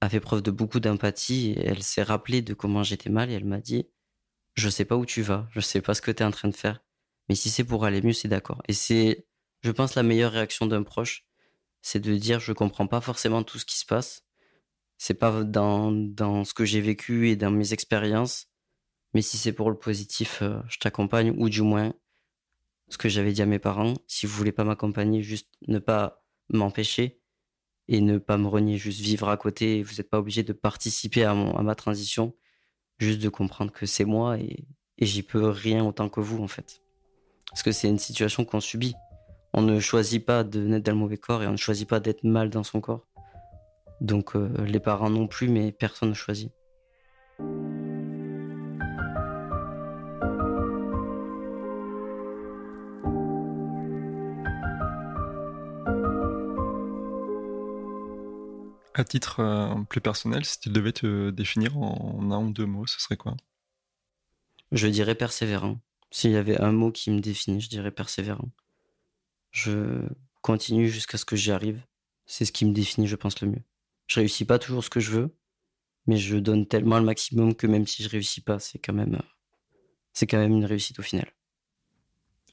a fait preuve de beaucoup d'empathie. Elle s'est rappelée de comment j'étais mal et elle m'a dit Je sais pas où tu vas, je sais pas ce que tu es en train de faire, mais si c'est pour aller mieux, c'est d'accord. Et c'est, je pense, la meilleure réaction d'un proche, c'est de dire Je comprends pas forcément tout ce qui se passe. C'est pas dans, dans ce que j'ai vécu et dans mes expériences, mais si c'est pour le positif, euh, je t'accompagne, ou du moins, ce que j'avais dit à mes parents, si vous voulez pas m'accompagner, juste ne pas m'empêcher, et ne pas me renier, juste vivre à côté. Vous n'êtes pas obligé de participer à, mon, à ma transition, juste de comprendre que c'est moi et, et j'y peux rien autant que vous en fait. Parce que c'est une situation qu'on subit. On ne choisit pas de naître dans le mauvais corps et on ne choisit pas d'être mal dans son corps. Donc euh, les parents non plus, mais personne ne choisit.
À titre euh, plus personnel, si tu devais te définir en un ou deux mots, ce serait quoi?
Je dirais persévérant. S'il y avait un mot qui me définit, je dirais persévérant. Je continue jusqu'à ce que j'y arrive. C'est ce qui me définit, je pense, le mieux. Je réussis pas toujours ce que je veux, mais je donne tellement le maximum que même si je réussis pas, c'est quand même, c'est quand même une réussite au final.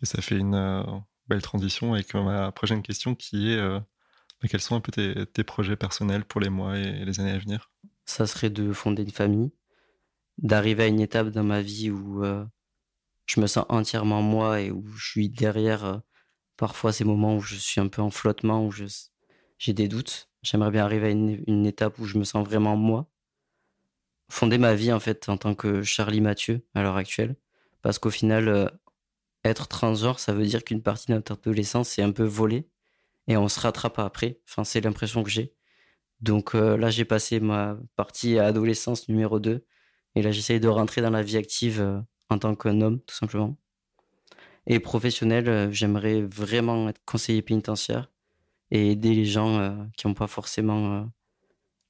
Et ça fait une euh, belle transition avec ma prochaine question qui est euh, quels sont un peu tes, projets personnels pour les mois et les années à venir?
Ça serait de fonder une famille, d'arriver à une étape dans ma vie où euh, je me sens entièrement moi et où je suis derrière euh, parfois ces moments où je suis un peu en flottement, où j'ai des doutes. J'aimerais bien arriver à une, étape où je me sens vraiment moi. Fonder ma vie en fait en tant que Charlie Mathieu à l'heure actuelle. Parce qu'au final, euh, être transgenre, ça veut dire qu'une partie de notre adolescence est un peu volée et on se rattrape après. Enfin, c'est l'impression que j'ai. Donc euh, là, j'ai passé ma partie adolescence numéro 2. Et là, j'essaye de rentrer dans la vie active euh, en tant qu'un homme, tout simplement. Et professionnel, euh, j'aimerais vraiment être conseiller pénitentiaire et aider les gens qui n'ont pas forcément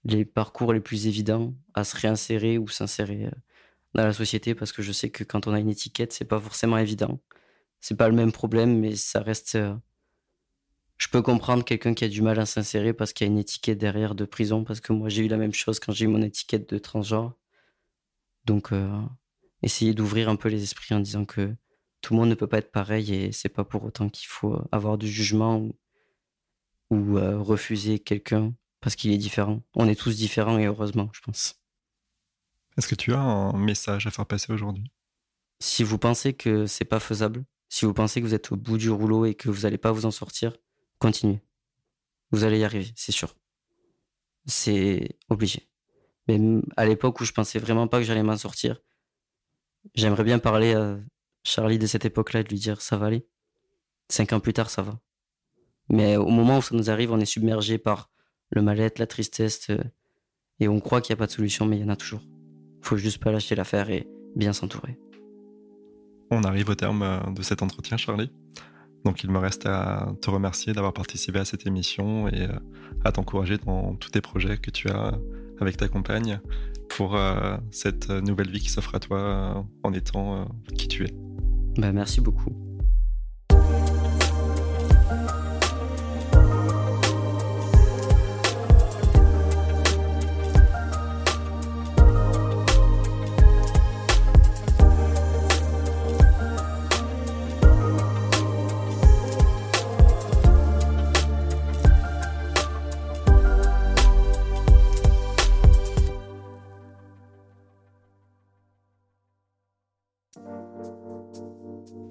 les parcours les plus évidents à se réinsérer ou s'insérer dans la société parce que je sais que quand on a une étiquette, c'est pas forcément évident. C'est pas le même problème, mais ça reste je peux comprendre quelqu'un qui a du mal à s'insérer parce qu'il y a une étiquette derrière de prison, parce que moi j'ai eu la même chose quand j'ai eu mon étiquette de transgenre. Donc, euh, essayer d'ouvrir un peu les esprits en disant que tout le monde ne peut pas être pareil et c'est pas pour autant qu'il faut avoir du jugement ou, euh, refuser quelqu'un parce qu'il est différent. On est tous différents et heureusement, je pense.
Est-ce que tu as un message à faire passer aujourd'hui?
Si vous pensez que c'est pas faisable, si vous pensez que vous êtes au bout du rouleau et que vous n'allez pas vous en sortir, continuez. Vous allez y arriver, c'est sûr. C'est obligé. Mais à l'époque où je pensais vraiment pas que j'allais m'en sortir, j'aimerais bien parler à Charlie de cette époque-là de lui dire ça va aller. Cinq ans plus tard, ça va. Mais au moment où ça nous arrive, on est submergé par le mal-être, la tristesse, euh, et on croit qu'il n'y a pas de solution, mais il y en a toujours. Faut juste pas lâcher l'affaire et bien s'entourer.
On arrive au terme euh, de cet entretien, Charlie. Donc il me reste à te remercier d'avoir participé à cette émission et euh, à t'encourager dans tous tes projets que tu as avec ta compagne pour cette nouvelle vie qui s'offre à toi en étant qui tu es.
Bah, merci beaucoup.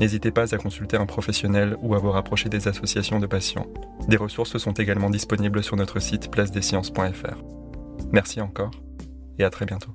n'hésitez pas à consulter un professionnel ou à vous rapprocher des associations de patients. Des ressources sont également disponibles sur notre site placedesciences.fr. Merci encore et à très bientôt.